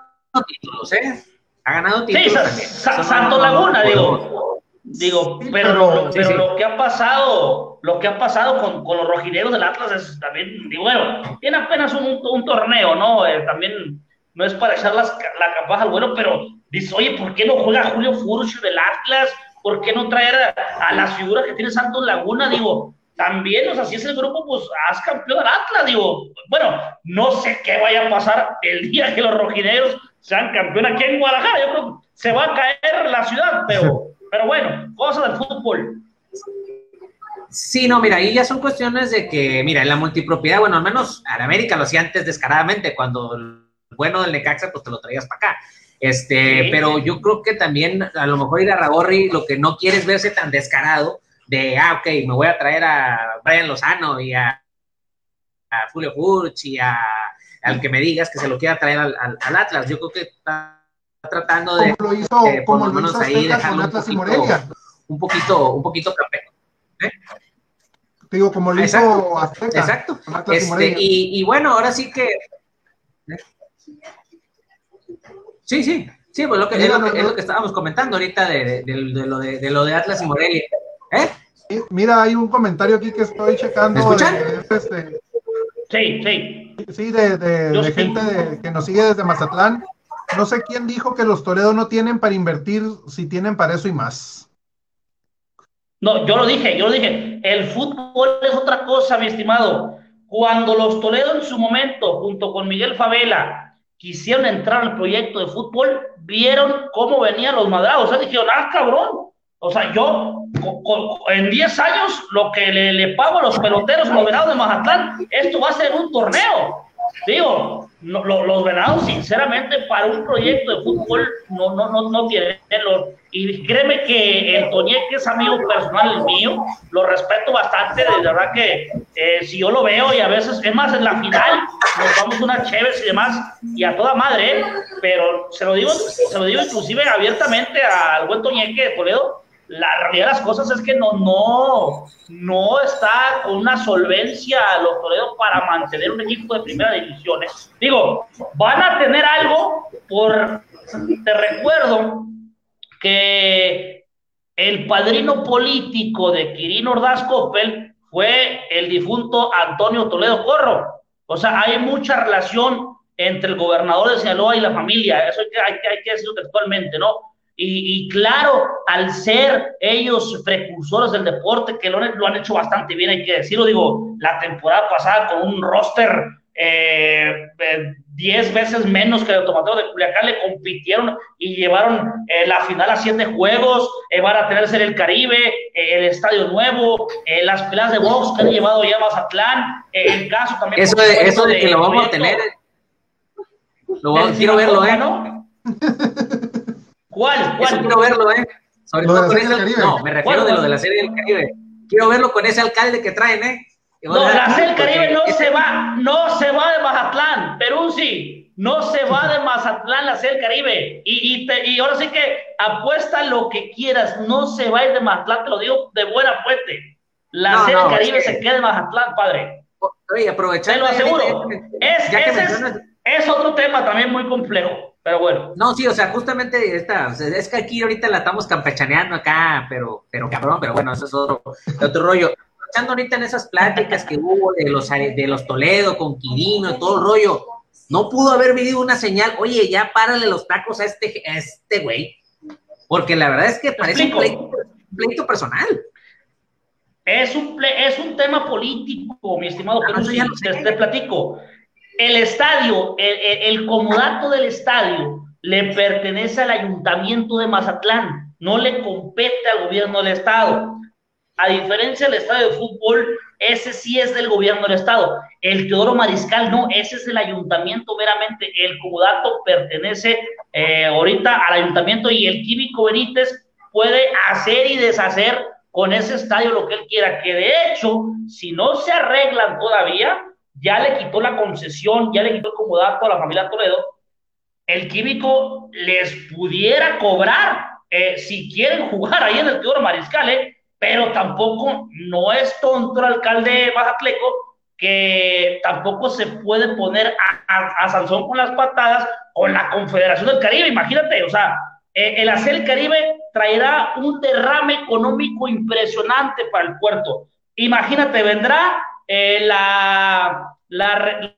títulos, ¿eh? Ha ganado títulos. Sí, Santo Laguna, digo. Digo, pero, lo, pero lo que ha pasado, lo que ha pasado con, con, los rojineros del Atlas es también, digo, bueno, tiene apenas un, un torneo, ¿no? Eh, también no es para echar las, la campaja al bueno, pero dice, oye, ¿por qué no juega Julio Furcio del Atlas? ¿Por qué no traer a, las figuras que tiene Santos Laguna? Digo, también, o sea, si es el grupo, pues haz campeón al Atlas, digo, bueno, no sé qué vaya a pasar el día que los rojineros sean campeón aquí en Guadalajara, yo creo que se va a caer la ciudad, pero, pero bueno, cosas del fútbol. Sí, no, mira, ahí ya son cuestiones de que, mira, en la multipropiedad, bueno, al menos en América lo hacía antes descaradamente, cuando bueno del Necaxa, pues te lo traías para acá. Este, pero yo creo que también a lo mejor ir a Ragorri lo que no quiere es verse tan descarado de, ah, ok, me voy a traer a Brian Lozano y a, a Julio Furch y a, al que me digas que se lo quiera traer al, al, Atlas. Yo creo que está tratando de, como lo hizo, como lo hizo ahí dejarlo un, poquito, un poquito, un poquito, ¿eh? Digo, como lo hizo Azteca. Exacto. Este, y, y, bueno, ahora sí que Sí, sí, sí, pues lo que, es, lo que, es, lo que, estábamos comentando ahorita de, de, lo, de, lo de Atlas y Morelia. ¿Eh? Mira, hay un comentario aquí que estoy checando. ¿Me escuchan? Este, sí, sí. Sí, de, gente que nos sigue desde Mazatlán. No sé quién dijo que los Toledo no tienen para invertir, si tienen para eso y más. No, yo lo dije, yo lo dije. El fútbol es otra cosa, mi estimado. Cuando los Toledo en su momento, junto con Miguel Favela, quisieron entrar al proyecto de fútbol, vieron cómo venían los madrados, o sea, dijeron, ah, cabrón, o sea, yo en 10 años lo que le, le pago a los peloteros, los venados de Mazatlán, esto va a ser un torneo. Digo, los venados, sinceramente, para un proyecto de fútbol no, no, no, no tienen. y créeme que el Toñé, es amigo personal mío, lo respeto bastante. De verdad que eh, si yo lo veo y a veces, es más, en la final nos vamos unas chéves y demás, y a toda madre, pero se lo digo, se lo digo inclusive abiertamente al buen Toñeque de Toledo la realidad de las cosas es que no, no, no está con una solvencia los Toledo para mantener un equipo de primera división. ¿eh? Digo, van a tener algo por, te recuerdo que el padrino político de Quirino Ordaz Coppel fue el difunto Antonio Toledo Corro. O sea, hay mucha relación entre el gobernador de Sinaloa y la familia. Eso hay que, hay que, hay que decirlo textualmente, ¿no? Y, claro, al ser ellos precursores del deporte, que lo, han hecho bastante bien, hay que decirlo, digo, la temporada pasada con un roster 10 eh, veces menos que el Tomatero de Culiacán, le compitieron y llevaron eh, la final a siete juegos, eh, van a tener el Caribe, el Estadio Nuevo, las peleas de box que han llevado ya a Mazatlán, el caso también... Eso, de, eso de que lo vamos a tener... Lo, quiero verlo, ¿eh? ¿no? ¿Cuál? ¿Cuál? quiero verlo, ¿eh? Sobre todo con ese, no, me refiero de lo de la serie del Caribe. Quiero verlo con ese alcalde que traen, ¿eh? No, la del Caribe no se va, no se va de Mazatlán, Perú sí, no se va de Mazatlán la del Caribe. Y, y, ahora sí que apuesta lo que quieras, no se va a ir de Mazatlán, te lo digo de buena fuente. La no, del Caribe se queda en Mazatlán, padre. Oye, aprovechando. Te lo aseguro. es, es otro tema también muy complejo. Pero bueno. No, sí, o sea, justamente esta, es que aquí ahorita la estamos campechaneando acá, pero, pero cabrón, pero bueno, eso es otro, otro rollo. Echando ahorita en esas pláticas que hubo de los, de los Toledo con Quirino y todo el rollo, no pudo haber vivido una señal, oye, ya párale los tacos a este, a este güey. Porque la verdad es que parece un pleito, personal. Es un, es un tema político, mi estimado, pero ah, te, te platico el estadio, el, comodato del estadio le pertenece al ayuntamiento de Mazatlán, no le compete al gobierno del estado. A diferencia del estadio de fútbol, ese sí es del gobierno del estado. El Teodoro Mariscal no, ese es el ayuntamiento meramente. El comodato pertenece eh, ahorita al ayuntamiento y el Químico Benítez puede hacer y deshacer con ese estadio lo que él quiera, que de hecho, si no se arreglan todavía, ya le quitó la concesión, ya le quitó el comodato a la familia Toledo, el químico les pudiera cobrar eh, si quieren jugar ahí en el Teodoro Mariscal, eh, pero tampoco no es tonto el alcalde Bajatleco que tampoco se puede poner a, a, con las patadas con la Confederación del Caribe, imagínate, o sea, eh, el hacer el Caribe traerá un derrame económico impresionante para el puerto. Imagínate, vendrá eh, la, la,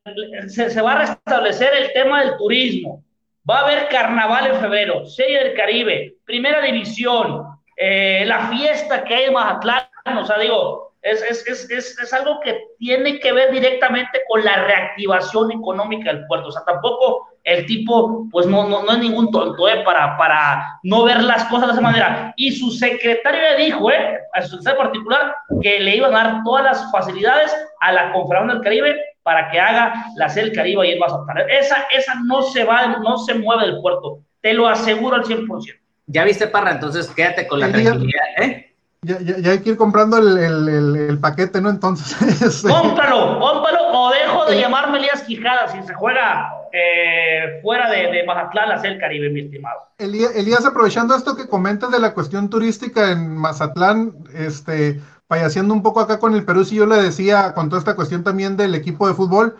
se, va a restablecer el tema del turismo. Va a haber carnaval en febrero, Serie del Caribe, Primera División, eh, la fiesta que hay en Mazatlán. O sea, digo, es, es, es, es, algo que tiene que ver directamente con la reactivación económica del puerto. O sea, tampoco el tipo, pues no, no, no es ningún tonto, ¿eh? Para, para no ver las cosas de esa manera. Y su secretario le dijo, ¿eh? A su secretario particular, que le iban a dar todas las facilidades a la Confederación del Caribe para que haga la sede del Caribe y el Mazatlán. Esa, esa no se va, no se mueve del puerto. Te lo aseguro al 100%. Ya viste, Parra, entonces quédate con la tranquilidad, ¿eh? Ya, ya, hay que ir comprando el, el, el, paquete, ¿no? Entonces. Este, cómpralo, cómpralo o dejo de llamarme Elías Quijada si se juega eh, fuera de, de Mazatlán hacia el Caribe, mi estimado. Elías, aprovechando esto que comentas de la cuestión turística en Mazatlán, este, payaseando un poco acá con el Perú, si yo le decía con toda esta cuestión también del equipo de fútbol,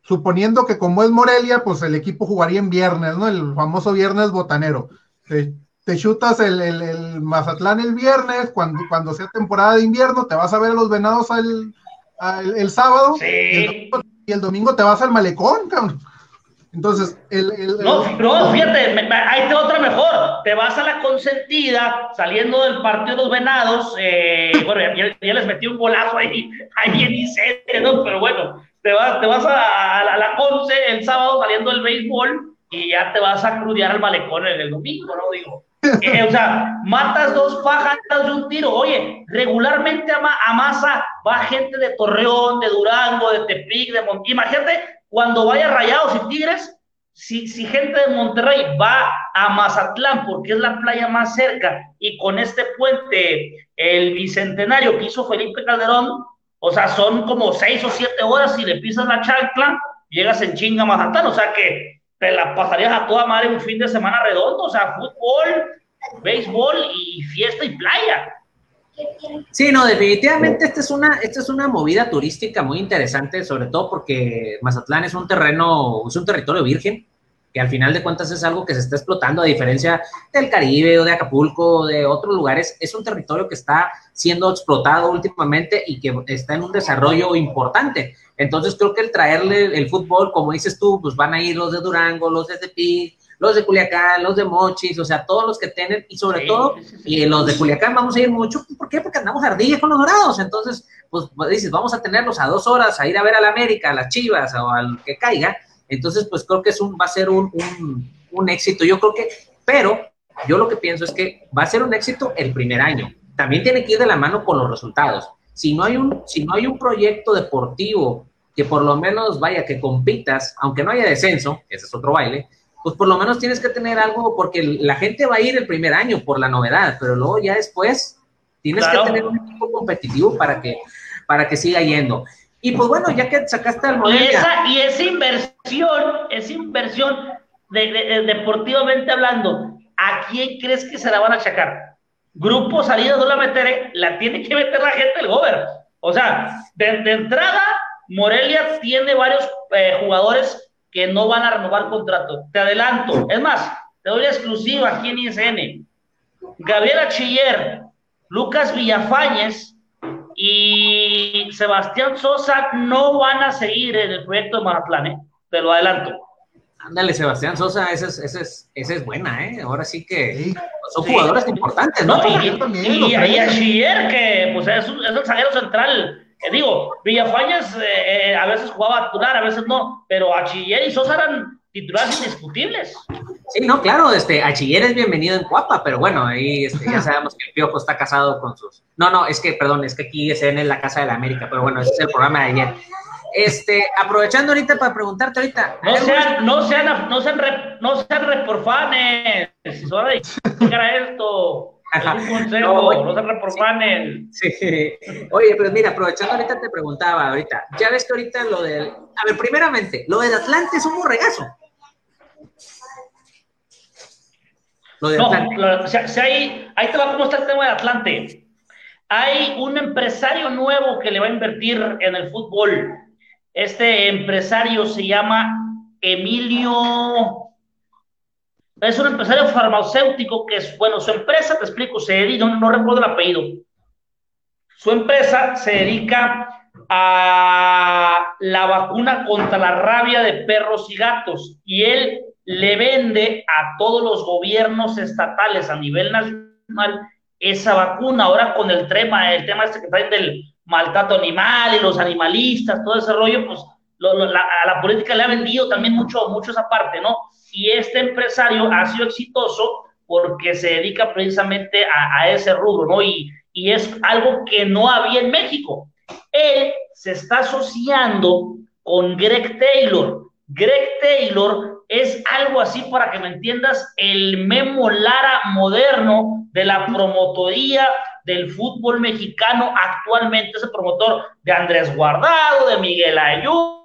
suponiendo que como es Morelia, pues el equipo jugaría en viernes, ¿no? El famoso viernes botanero te chutas el, el, Mazatlán el viernes, cuando, cuando sea temporada de invierno, te vas a ver a los venados el, el, sábado y, el domingo, te vas al malecón, cabrón. Entonces, el, el, no, no, fíjate, ahí te otra mejor. Te vas a la consentida, saliendo del partido de los venados. Eh, bueno, ya, les metí un golazo ahí, ahí en Icete, ¿no? Pero bueno, te vas, te vas a, a, la Conce el sábado saliendo del béisbol y ya te vas a crudear al malecón el, el domingo, ¿no? Digo, eh, o sea, matas dos pájaros de un tiro. Oye, regularmente a, Masa va gente de Torreón, de Durango, de Tepic, de Monterrey. Imagínate cuando vaya Rayados y Tigres, si, si gente de Monterrey va a Mazatlán porque es la playa más cerca y con este puente, el bicentenario que hizo Felipe Calderón, o sea, son como seis o siete horas si le pisas la chancla, llegas en chinga a Mazatlán. O sea que te la pasarías a toda madre un fin de semana redondo, o sea, fútbol, béisbol y fiesta y playa. Sí, no, definitivamente esta es una, esta es una movida turística muy interesante, sobre todo porque Mazatlán es un terreno, es un territorio virgen, que al final de cuentas es algo que se está explotando, a diferencia del Caribe o de Acapulco o de otros lugares, es un territorio que está siendo explotado últimamente y que está en un desarrollo importante. Entonces creo que el traerle el fútbol, como dices tú, pues van a ir los de Durango, los de Tepic, los de Culiacán, los de Mochis, o sea, todos los que tienen, y sobre todo, y los de Culiacán vamos a ir mucho, ¿por qué? Porque andamos ardillas con los dorados, entonces, pues, pues dices, vamos a tenerlos a dos horas a ir a ver a la América, a las Chivas o al que caiga, entonces, pues creo que es un, va a ser un, un, éxito. Yo creo que, pero yo lo que pienso es que va a ser un éxito el primer año. También tiene que ir de la mano con los resultados. Si no hay un, si no hay un proyecto deportivo que por lo menos vaya, que compitas, aunque no haya descenso, ese es otro baile, pues por lo menos tienes que tener algo, porque la gente va a ir el primer año por la novedad, pero luego ya después tienes que tener un equipo competitivo para que para que siga yendo. Y pues bueno, ya que sacaste al modelo. Y esa, y esa inversión, esa inversión, de, deportivamente hablando, ¿a quién crees que se la van a achacar? Grupo salida no la meteré, la tiene que meter la gente del Gober. O sea, de, entrada, Morelia tiene varios eh, jugadores que no van a renovar contrato. Te adelanto. Es más, te doy la exclusiva aquí en ISN. Gabriela Chiller, Lucas Villafañez y Sebastián Sosa no van a seguir en el proyecto de Mazatlán, ¿eh? te lo adelanto. Ándale, Sebastián Sosa, esa es, esa es, esa es buena, ¿eh? Ahora sí que son jugadores importantes, ¿no? y, y, a Chiller, que pues, es, es el zaguero central eh, digo, Villafañas eh, eh, a veces jugaba a titular, a veces no, pero Achiller y Sosa eran titulares indiscutibles. Sí, no, claro, este, Achiller es bienvenido en Cuapa, pero bueno, ahí este, ya sabemos que el Piojo está casado con sus... No, no, es que, perdón, es que aquí es en la Casa de la América, pero bueno, ese es el programa de ayer. Este, aprovechando ahorita para preguntarte ahorita. No sean, no sean, no sean, no sean reporfanes, esto. un consejo, no, se reprofanen. Sí. Oye, pero mira, aprovechando ahorita te preguntaba ahorita, ya ves que ahorita lo del, a ver, primeramente, lo del Atlante es un borregazo. Lo del no, ahí, ahí te va cómo está el tema de Atlante. Hay un empresario nuevo que le va a invertir en el fútbol. Este empresario se llama Emilio es un empresario farmacéutico que es, bueno, su empresa, te explico, se dedica, no, no recuerdo el apellido. Su empresa se dedica a la vacuna contra la rabia de perros y gatos y él le vende a todos los gobiernos estatales a nivel nacional esa vacuna. Ahora con el tema, el tema este que traen del maltrato animal y los animalistas, todo ese rollo, pues a la política le ha vendido también mucho, mucho esa parte, ¿no? Y este empresario ha sido exitoso porque se dedica precisamente a, ese rubro, ¿no? Y, y es algo que no había en México. Él se está asociando con Greg Taylor. Greg Taylor es algo así, para que me entiendas, el Memo Lara moderno de la promotoría del fútbol mexicano actualmente, es el promotor de Andrés Guardado, de Miguel Ayú,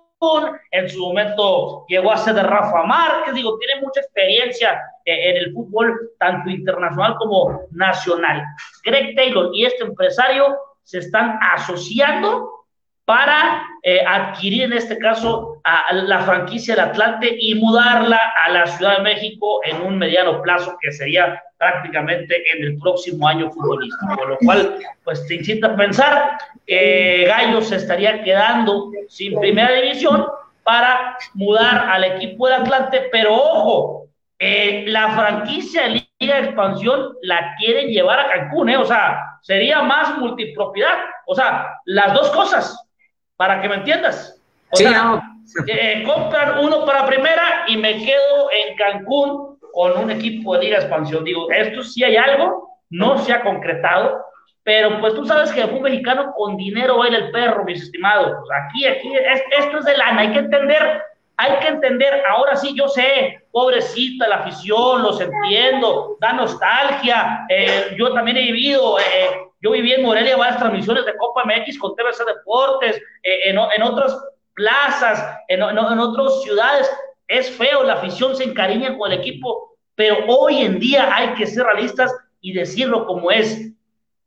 en su momento llegó a ser de Rafa Márquez, digo, tiene mucha experiencia eh, en el fútbol, tanto internacional como nacional. Greg Taylor y este empresario se están asociando para eh, adquirir en este caso a, la franquicia del Atlante y mudarla a la Ciudad de México en un mediano plazo que sería prácticamente en el próximo año futbolístico, con lo cual pues te incita a pensar que Gallo se estaría quedando sin primera división para mudar al equipo del Atlante, pero ojo, eh, la franquicia de Liga de Expansión la quieren llevar a Cancún, ¿eh? o sea, sería más multipropiedad, o sea, las dos cosas, para que me entiendas. O sea, eh, compran uno para primera y me quedo en Cancún con un equipo de liga expansión. Digo, esto sí hay algo, no se ha concretado, pero pues tú sabes que fue un mexicano con dinero él el perro, mis estimados. Pues, aquí, aquí, esto es de lana, hay que entender, hay que entender, ahora sí yo sé, pobrecita la afición, los entiendo, da nostalgia, eh, yo también he vivido, eh, yo viví en Morelia varias transmisiones de Copa MX con TVC Deportes, eh, en, en, otras plazas, en, en, otras ciudades. Es feo, la afición se encariña con el equipo, pero hoy en día hay que ser realistas y decirlo como es.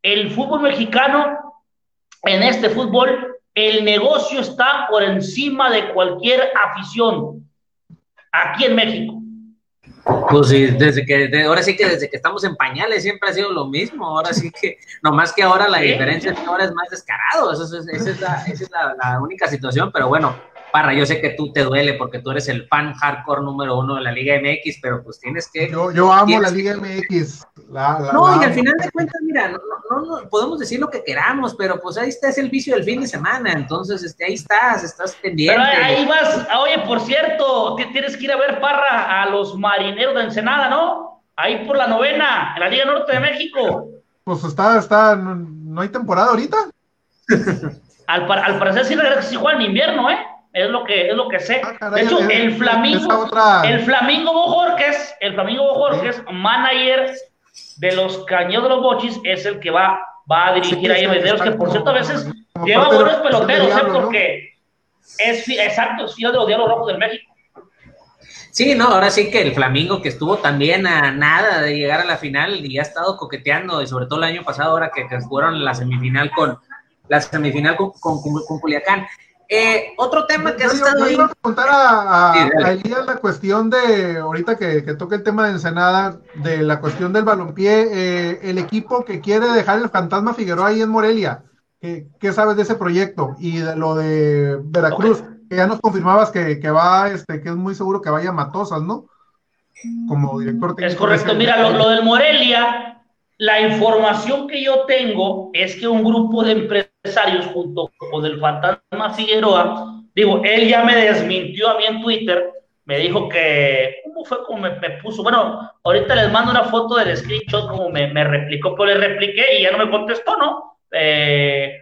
El fútbol mexicano, en este fútbol, el negocio está por encima de cualquier afición aquí en México. Pues sí, desde que, ahora sí que desde que estamos en pañales siempre ha sido lo mismo, ahora sí que, nomás que ahora la diferencia es que ahora es más descarado, esa es, la, esa es la, única situación, pero bueno, Parra, yo sé que tú te duele porque tú eres el fan hardcore número uno de la Liga MX, pero pues tienes que... Yo, yo amo la Liga MX. no, y al final de cuentas, mira, no, no, podemos decir lo que queramos, pero pues ahí está, es el vicio del fin de semana, entonces este, ahí estás, estás pendiente. Pero ahí vas, oye, por cierto, tienes que ir a ver, Parra, a los marineros de Ensenada, ¿no? Ahí por la novena, en la Liga Norte de México. Pues está, está, no, hay temporada ahorita. al, al parecer sí, sí juega en invierno, ¿eh? Es lo que es lo que sé. Ah, de hecho, el Flamingo, el Flamingo Bojorques, el Flamingo Bojorques, manager de los Cañeros de los Bochis, es el que va va a dirigir ahí a Medeiros, que por cierto a veces lleva buenos peloteros, ¿eh? Porque es, exacto, es fiel de los Diablos Rojos del México. Sí, no, ahora sí que el Flamingo que estuvo también a nada de llegar a la final y ha estado coqueteando, y sobre todo el año pasado, ahora que, que fueron la semifinal con la semifinal con, con, con Culiacán. Eh, otro tema que yo, estado yo iba a preguntar a, a, Elías la cuestión de, ahorita que, que toca el tema de Ensenada, de la cuestión del balompié, eh, el equipo que quiere dejar el fantasma Figueroa ahí en Morelia, ¿qué, qué sabes de ese proyecto? Y de lo de Veracruz, que ya nos confirmabas que, que, va, este, que es muy seguro que vaya a Matosas, ¿no? Como director técnico. Es correcto, mira, lo, lo del Morelia, la información que yo tengo es que un grupo de empresarios junto con el fantasma Figueroa, digo, él ya me desmintió a mí en Twitter, me dijo que, ¿cómo fue como me, puso? Bueno, ahorita les mando una foto del screenshot como me, me replicó, pero le repliqué y ya no me contestó, ¿no? Eh,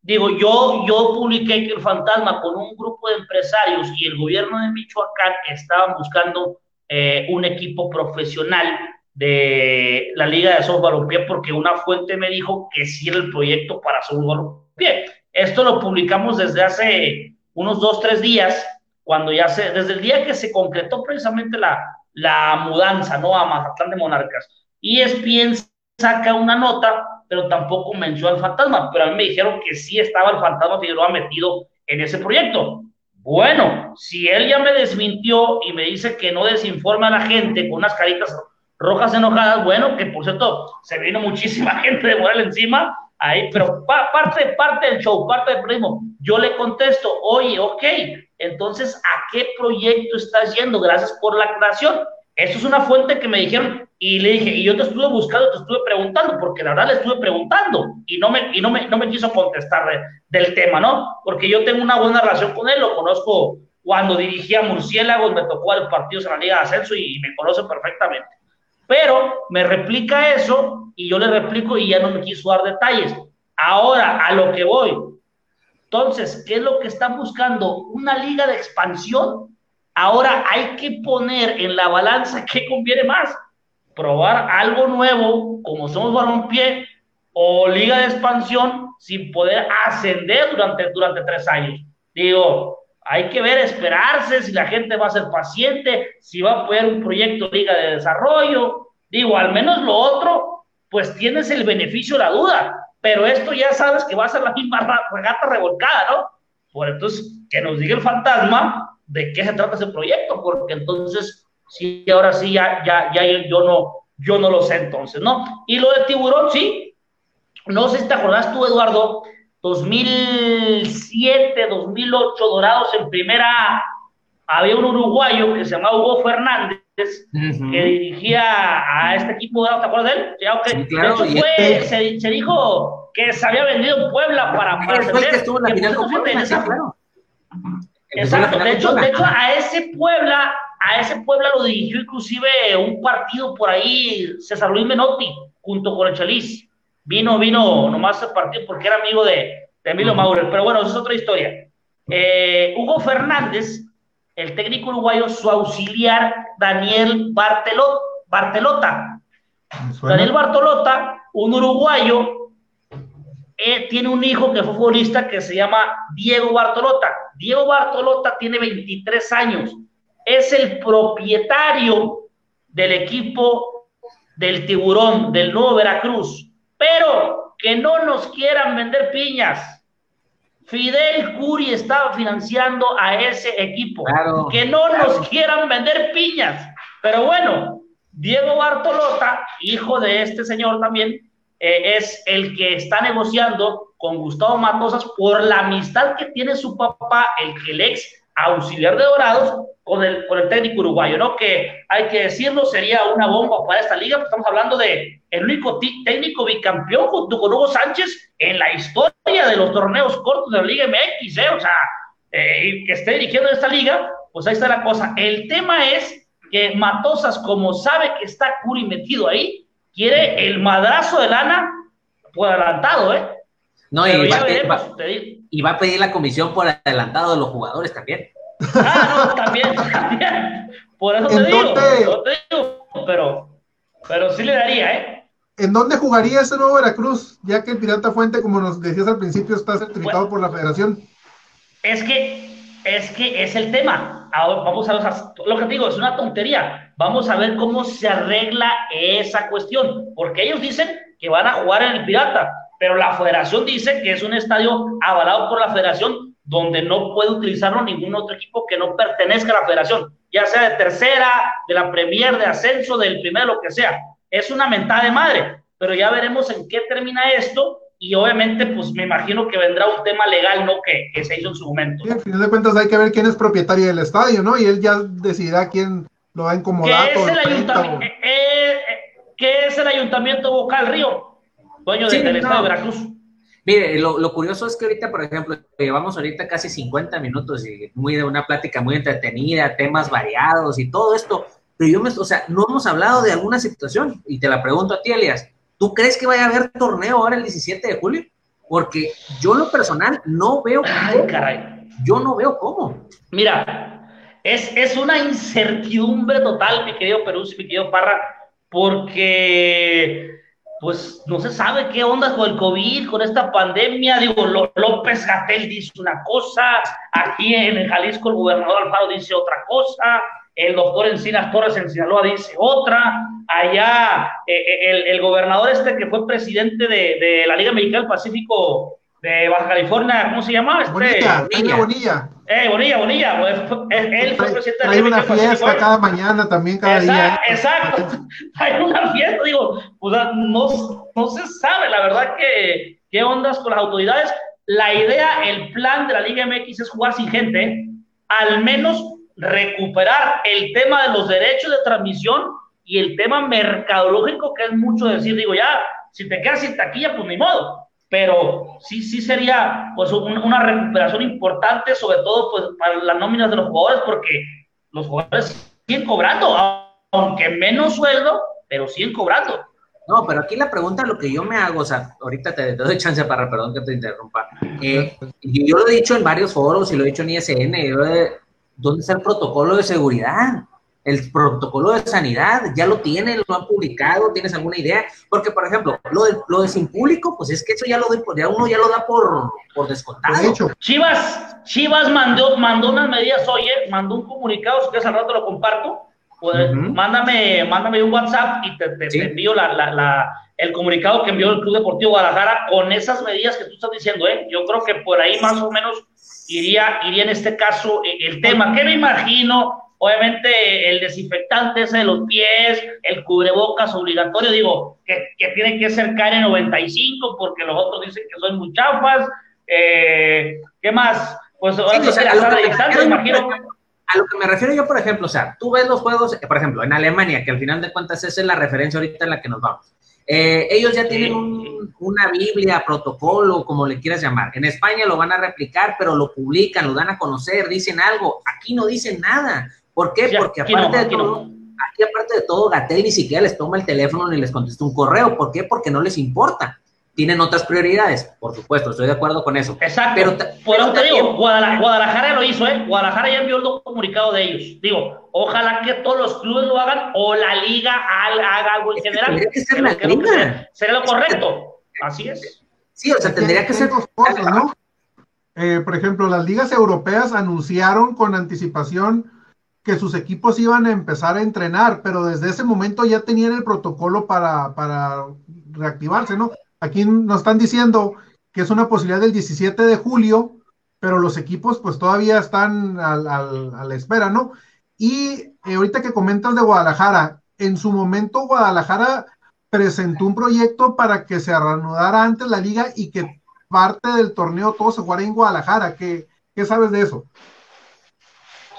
digo, yo, yo publiqué que el fantasma con un grupo de empresarios y el gobierno de Michoacán estaban buscando eh, un equipo profesional de la Liga de Softball Pie porque una fuente me dijo que sí era el proyecto para Softball Pie. Esto lo publicamos desde hace unos dos, tres días, cuando ya se, desde el día que se concretó precisamente la, la mudanza, ¿no? A Mazatlán de Monarcas. Y es bien saca una nota, pero tampoco mencionó al fantasma, pero a mí me dijeron que sí estaba el fantasma Figueroa metido en ese proyecto. Bueno, si él ya me desmintió y me dice que no desinforma a la gente con unas caritas rojas enojadas, bueno, que por cierto, se vino muchísima gente de Moral encima, ahí, pero parte, parte del show, parte del primo, yo le contesto, oye, ok, entonces, ¿a qué proyecto estás yendo? Gracias por la aclaración. Eso es una fuente que me dijeron y le dije, y yo te estuve buscando, te estuve preguntando, porque la verdad le estuve preguntando y no me, y no me, no me quiso contestar del tema, ¿no? Porque yo tengo una buena relación con él, lo conozco cuando dirigía Murciélagos, me tocó a los partidos en la Liga de Ascenso y me conoce perfectamente. Pero me replica eso y yo le replico y ya no me quiso dar detalles. Ahora, a lo que voy. Entonces, ¿qué es lo que están buscando? ¿Una liga de expansión? Ahora hay que poner en la balanza qué conviene más. Probar algo nuevo, como somos balompié, o liga de expansión sin poder ascender durante, durante tres años. Digo, hay que ver, esperarse si la gente va a ser paciente, si va a apoyar un proyecto Liga de Desarrollo. Digo, al menos lo otro, pues tienes el beneficio de la duda, pero esto ya sabes que va a ser la misma regata revolcada, ¿no? Por entonces, que nos diga el fantasma de qué se trata ese proyecto, porque entonces, sí, ahora sí, ya, ya, ya yo no, yo no lo sé entonces, ¿no? Y lo de tiburón, sí. No sé si te acordás tú, Eduardo, 2007, 2008, Dorados en primera, había un uruguayo que se llamaba Hugo Fernández, que dirigía a este equipo, ¿te acuerdas de él? de hecho, fue, se, dijo que se había vendido en Puebla para... para estuvo en la final con claro. Exacto, de hecho, de hecho, a ese Puebla, a ese Puebla lo dirigió inclusive un partido por ahí, César Luis Menotti, junto con el Chelis. Vino, vino nomás el partido porque era amigo de, de Emilio Maurer. Pero bueno, esa es otra historia. Eh, Hugo Fernández, el técnico uruguayo, su auxiliar Daniel Bartelot, Bartelota. Daniel Bartolota, un uruguayo, eh, tiene un hijo que fue futbolista que se llama Diego Bartolota. Diego Bartolota tiene 23 años. Es el propietario del equipo del tiburón, del Nuevo Veracruz. Pero que no nos quieran vender piñas. Fidel Curi estaba financiando a ese equipo. que no nos quieran vender piñas. Pero bueno, Diego Bartolota, hijo de este señor también, eh, es el que está negociando con Gustavo Matosas por la amistad que tiene su papá, el, el ex auxiliar de Dorados, con el, con el técnico uruguayo, ¿no? Que hay que decirlo, sería una bomba para esta liga, estamos hablando de el único técnico bicampeón junto con Hugo Sánchez en la historia de los torneos cortos de la Liga MX, ¿eh? O sea, eh, que esté dirigiendo esta liga, pues ahí está la cosa. El tema es que Matosas, como sabe que está Curi metido ahí, quiere el madrazo de lana por adelantado, ¿eh? No, y va, y va, a pedir la comisión por adelantado de los jugadores también. Ah, no, también, también. Por eso te, digo, te digo, pero, pero sí le daría, ¿eh? ¿En dónde jugaría ese nuevo Veracruz? Ya que el Pirata Fuente, como nos decías al principio, está certificado por la federación. Es que, es que es el tema. Ahora vamos a ver, lo que te digo, es una tontería. Vamos a ver cómo se arregla esa cuestión. Porque ellos dicen que van a jugar en el Pirata, pero la federación dice que es un estadio avalado por la federación donde no puede utilizarlo ningún otro equipo que no pertenezca a la federación, ya sea de tercera, de la Premier, de ascenso, del primero, lo que sea es una mentada de madre, pero ya veremos en qué termina esto y obviamente pues me imagino que vendrá un tema legal, ¿no? Que, se hizo en su momento. Sí, al final de cuentas hay que ver quién es propietario del estadio, ¿no? Y él ya decidirá quién lo va a incomodar. ¿Qué es el, ayuntamiento, eh, eh, ¿Qué es el ayuntamiento Bocal Río? Dueño del estado de Veracruz. Mire, lo, lo, curioso es que ahorita, por ejemplo, llevamos ahorita casi 50 minutos y muy de una plática muy entretenida, temas variados y todo esto, pero yo me, o sea, no hemos hablado de alguna situación, y te la pregunto a ti, Elias, ¿tú crees que vaya a haber torneo ahora el 17 de julio? Porque yo lo personal no veo Ay, caray. Yo no veo cómo. Mira, es, es una incertidumbre total, mi querido Perú, mi querido Parra, porque pues no se sabe qué onda con el COVID, con esta pandemia. Digo, López Gatel dice una cosa, aquí en Jalisco el gobernador Alfaro dice otra cosa, el doctor Encinas Torres en Sinaloa dice otra, allá eh, eh, el, gobernador este que fue presidente de, de, la Liga Mexicana del Pacífico de Baja California, ¿cómo se llama? Este, Bonilla, Bonilla. Bonilla. Eh, Bonilla, Bonilla, pues, él fue presidente de la Liga una fiesta cada mañana también, cada día. Exacto, hay una fiesta, digo, pues no, no se sabe, la verdad que qué ondas con las autoridades. La idea, el plan de la Liga MX es jugar sin gente, al menos recuperar el tema de los derechos de transmisión y el tema mercadológico, que es mucho decir, digo, ya, si te quedas sin taquilla, pues ni modo. Pero sí, sí sería pues una recuperación importante, sobre todo pues para las nóminas de los jugadores, porque los jugadores siguen cobrando, aunque menos sueldo, pero siguen cobrando. No, pero aquí la pregunta, lo que yo me hago, o sea, ahorita te, doy chance para, perdón que te interrumpa. Eh, yo lo he dicho en varios foros y lo he dicho en ISN, yo ¿Dónde está el protocolo de seguridad? El protocolo de sanidad, ya lo tienen, lo han publicado, ¿tienes alguna idea? Porque, por ejemplo, lo de, lo de sin público, pues es que eso ya lo ya uno ya lo da por, por descontado. Chivas, Chivas mandó, mandó unas medidas, oye, mandó un comunicado, si quieres al rato lo comparto, pues, mándame, mándame un WhatsApp y te, envío la, la, la, el comunicado que envió el Club Deportivo Guadalajara con esas medidas que tú estás diciendo, ¿eh? Yo creo que por ahí más o menos iría, iría en este caso eh, el tema. ¿Qué me imagino? Obviamente el desinfectante ese de los pies, el cubrebocas obligatorio, digo, que, que tiene que ser KN95 porque los otros dicen que son muy chafas. Eh, ¿Qué más? Pues ahora sí, a, lo que me imagino. a lo que me refiero yo, por ejemplo, o sea, tú ves los juegos, por ejemplo, en Alemania, que al final de cuentas esa es la referencia ahorita en la que nos vamos. Eh, ellos ya tienen una Biblia, protocolo, como le quieras llamar. En España lo van a replicar, pero lo publican, lo dan a conocer, dicen algo. Aquí no dicen nada. ¿Por qué? Porque aparte de todo, aquí aparte de todo, Gatel ni siquiera les toma el teléfono ni les contesta un correo. ¿Por qué? Porque no les importa tienen otras prioridades, por supuesto, estoy de acuerdo con eso. Exacto. Pero, por te digo, Guadalajara, lo hizo, ¿eh? Guadalajara ya envió el comunicado de ellos. Digo, ojalá que todos los clubes lo hagan o la liga haga algo en general. Tendría que ser la liga. Sería lo correcto. Así es. Sí, o sea, tendría que ser dos cosas, ¿no? Eh, por ejemplo, las ligas europeas anunciaron con anticipación que sus equipos iban a empezar a entrenar, pero desde ese momento ya tenían el protocolo para, para reactivarse, ¿no? Aquí nos están diciendo que es una posibilidad del 17 de julio, pero los equipos pues todavía están a la espera, ¿no? Y eh, ahorita que comentas de Guadalajara, en su momento Guadalajara presentó un proyecto para que se reanudara antes la liga y que parte del torneo todo se jugara en Guadalajara. ¿Qué, qué sabes de eso?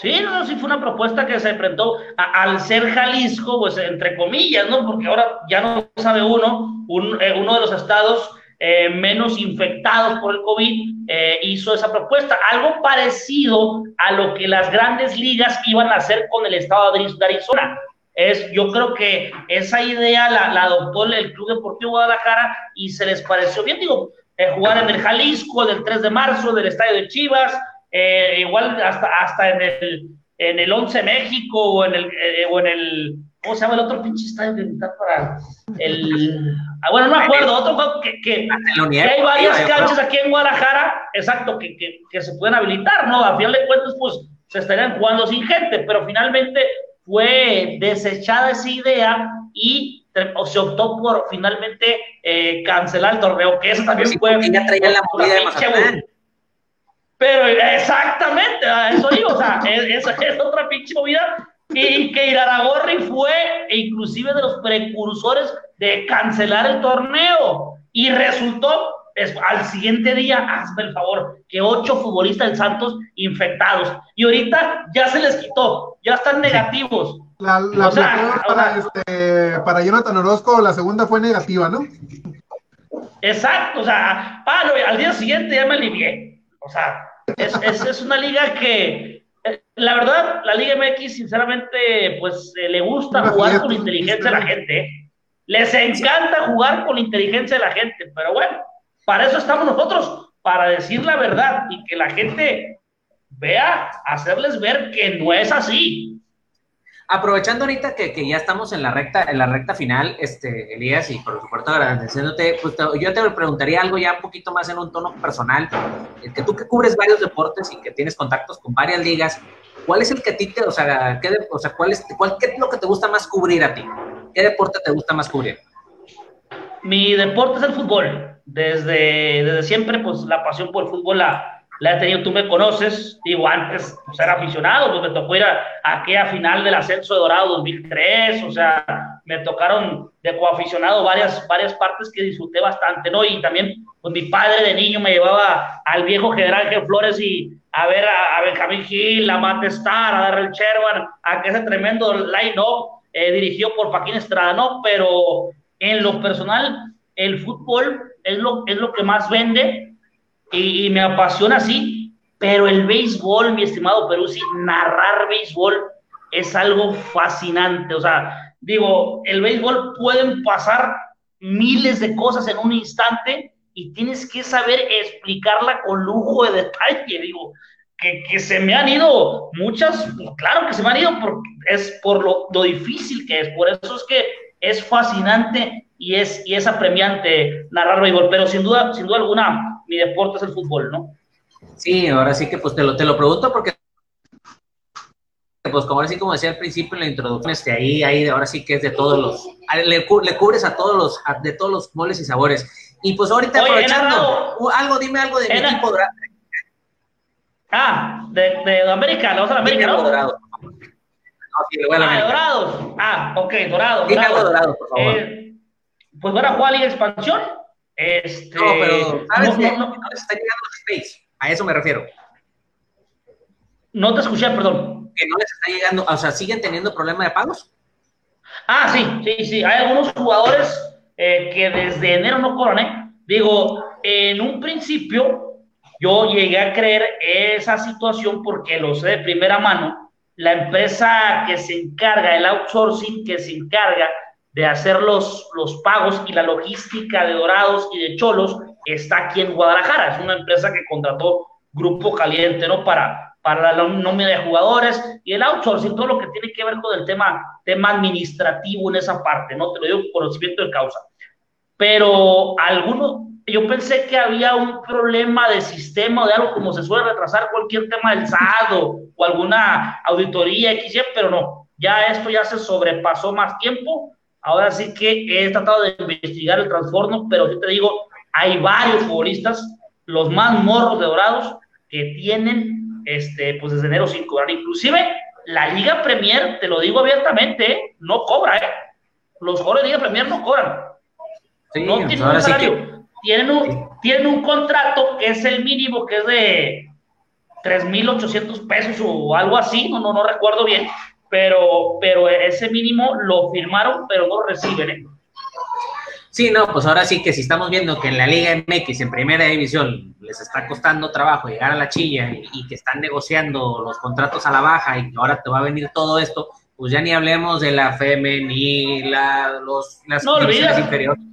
Sí, no, sí fue una propuesta que se enfrentó al ser Jalisco, pues entre comillas, ¿no? Porque ahora ya no sabe uno, eh, uno de los estados eh, menos infectados por el COVID eh, hizo esa propuesta, algo parecido a lo que las grandes ligas iban a hacer con el estado de Arizona. Es, yo creo que esa idea la, la adoptó el Club Deportivo Guadalajara y se les pareció bien, digo, jugar en el Jalisco, del 3 de marzo, del estadio de Chivas, eh, igual hasta, hasta en el en el 11 México o en el, eh, o en el ¿cómo se llama el otro pinche estadio que está para el... Ah, bueno, no me acuerdo, otro juego que, que, que hay varias canchas aquí en Guadalajara, exacto, que, que, que se pueden habilitar, ¿no? A final de cuentas, pues se estarían jugando sin gente, pero finalmente fue desechada esa idea y se optó por finalmente eh, cancelar el torneo, que eso también fue... Ya traía la movida de Pero exactamente, eso digo, o sea, esa es, otra pinche movida y que Iraragorri fue inclusive de los precursores de cancelar el torneo y resultó al siguiente día, hazme el favor, que ocho futbolistas del Santos infectados y ahorita ya se les quitó, ya están negativos. La, la para, este, para Jonathan Orozco, la segunda fue negativa, ¿no? Exacto, o sea, ah, al día siguiente ya me alivié. O sea, es, es, es una liga que, eh, la verdad, la Liga MX, sinceramente, pues eh, le gusta jugar con inteligencia a la gente. ¿eh? Les encanta jugar con inteligencia de la gente, pero bueno, para eso estamos nosotros, para decir la verdad y que la gente vea, hacerles ver que no es así. Aprovechando ahorita que, ya estamos en la recta, en la recta final, este, Elías, y por supuesto agradeciéndote, pues yo te preguntaría algo ya un poquito más en un tono personal, que tú que cubres varios deportes y que tienes contactos con varias ligas, ¿cuál es el que a ti te, o sea, qué, o sea cuál es, cuál, qué es lo que te gusta más cubrir a ti? ¿Qué deporte te gusta más cubrir? Mi deporte es el fútbol. Desde, desde siempre, pues la pasión por el fútbol la, la he tenido, tú me conoces, digo, antes pues, era aficionado, pues me tocó ir a, aquella final del ascenso de Dorado 2003, o sea, me tocaron de coaficionado varias, varias partes que disfruté bastante, ¿no? Y también, pues mi padre de niño me llevaba al viejo general G. Flores y a ver a, Benjamín Gil, a Matt Star, a Darrell Sherman, a ese tremendo line-up eh, dirigido por Paquín Estrada, ¿no? Pero en lo personal, el fútbol es lo, es lo que más vende, y, me apasiona así, pero el béisbol, mi estimado Peruzzi, narrar béisbol es algo fascinante. O sea, digo, el béisbol pueden pasar miles de cosas en un instante y tienes que saber explicarla con lujo de detalle. Digo, que, que se me han ido muchas, claro que se me han ido, es por lo, lo difícil que es. Por eso es que es fascinante y es, y es apremiante narrar béisbol, pero sin duda, sin duda alguna, mi deporte es el fútbol, ¿no? Sí, ahora sí que pues te lo, te lo pregunto porque pues como así como decía al principio en la introducción, este, ahí, ahí ahora sí que es de todos los, le, cubres a todos los, de todos los moles y sabores. Y pues ahorita aprovechando, algo, dime algo de mi equipo dorado. Ah, de, de América, la otra América, ¿no? Dorado. No, sí, ah, dorados. Ah, ok, dorados. Dime algo dorado, por favor. Eh, pues van a jugar Liga Expansión. Este, no, pero ¿sabes no, no, está llegando el Space? A eso me refiero. No te escuché, perdón. Que no les está llegando, o sea, ¿siguen teniendo problema de pagos? Ah, sí, sí, sí. Hay algunos jugadores eh, que desde enero no cobran, ¿eh? Digo, en un principio yo llegué a creer esa situación porque lo sé de primera mano. La empresa que se encarga, el outsourcing que se encarga de hacer los, los pagos y la logística de Dorados y de Cholos está aquí en Guadalajara. Es una empresa que contrató Grupo Caliente, ¿no? Para, para la nómina de jugadores y el outsourcing, todo lo que tiene que ver con el tema, tema administrativo en esa parte, ¿no? Te lo digo conocimiento de causa. Pero algunos, yo pensé que había un problema de sistema de algo como se suele retrasar cualquier tema del SAD o, alguna auditoría, pero no. Ya esto ya se sobrepasó más tiempo Ahora sí que he tratado de investigar el trastorno, pero yo te digo, hay varios futbolistas, los más morros de dorados, que tienen, este, pues desde enero sin cobrar. Inclusive la Liga Premier, te lo digo abiertamente, no cobra, ¿eh? Los jugadores de Liga Premier no cobran. no tienen un salario. tienen, un, tienen un contrato que es el mínimo, que es de 3.800 pesos o algo así, no, no, no recuerdo bien pero, pero ese mínimo lo firmaron, pero no lo reciben. ¿eh? Sí, no, pues ahora sí que si estamos viendo que en la Liga MX, en primera división, les está costando trabajo llegar a la chilla y, que están negociando los contratos a la baja y que ahora te va a venir todo esto, pues ya ni hablemos de la FM ni la, los, las divisiones inferiores.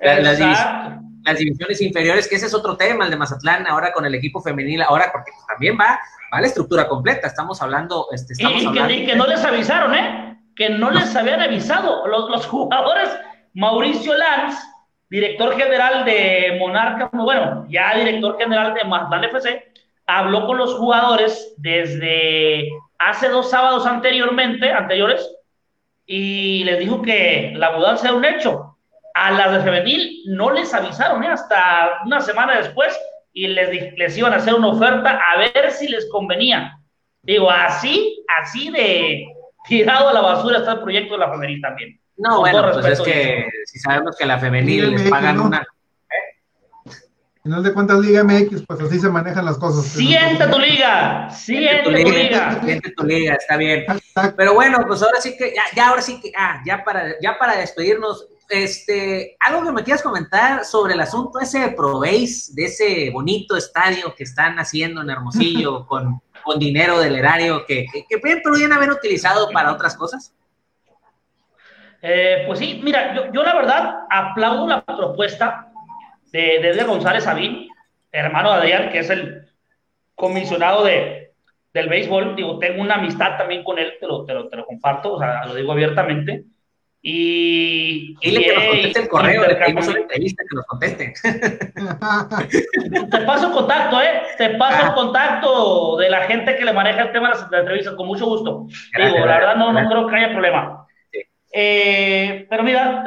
las, divisiones inferiores, que ese es otro tema, el de Mazatlán, ahora con el equipo femenil, ahora porque también va va la estructura completa. Estamos hablando, este, estamos y, hablando que, que, no les avisaron, ¿eh? que no les habían avisado. Los, los jugadores, Mauricio Lanz, director general de Monarca, bueno, ya director general de Mazatlán FC, habló con los jugadores desde hace dos sábados anteriormente, anteriores, y les dijo que la mudanza era un hecho. A las de femenil no les avisaron ¿eh? hasta una semana después y les, les iban a hacer una oferta a ver si les convenía. Digo, así, así de tirado a la basura está el proyecto de la femenil también. No, bueno, pues es que si sabemos que la femenil les pagan una... ¿eh? final de cuentas, Liga MX, pues así se manejan las cosas. Siente tu liga, siente tu liga. Siente tu liga, está bien. Pero bueno, pues ahora sí que, ya, ahora sí que, ah, ya para, ya para despedirnos, este, algo que me quieras comentar sobre el asunto ese de Proveis, de ese bonito estadio que están haciendo en Hermosillo con, con dinero del erario que, que, que podrían haber utilizado para otras cosas. Eh, pues sí, mira, yo, yo, la verdad aplaudo la propuesta de, de González Sabín, hermano de Adrián, que es el comisionado de, del béisbol. Digo, tengo una amistad también con él, te lo, te lo, te lo comparto, o sea, lo digo abiertamente. Y, Dile que nos conteste el correo, le pedimos una entrevista que nos conteste. Te paso el contacto, ¿eh? Te paso el ah. contacto de la gente que le maneja el tema de las entrevistas, con mucho gusto. Digo, la verdad no, no creo que haya problema. Eh, pero mira,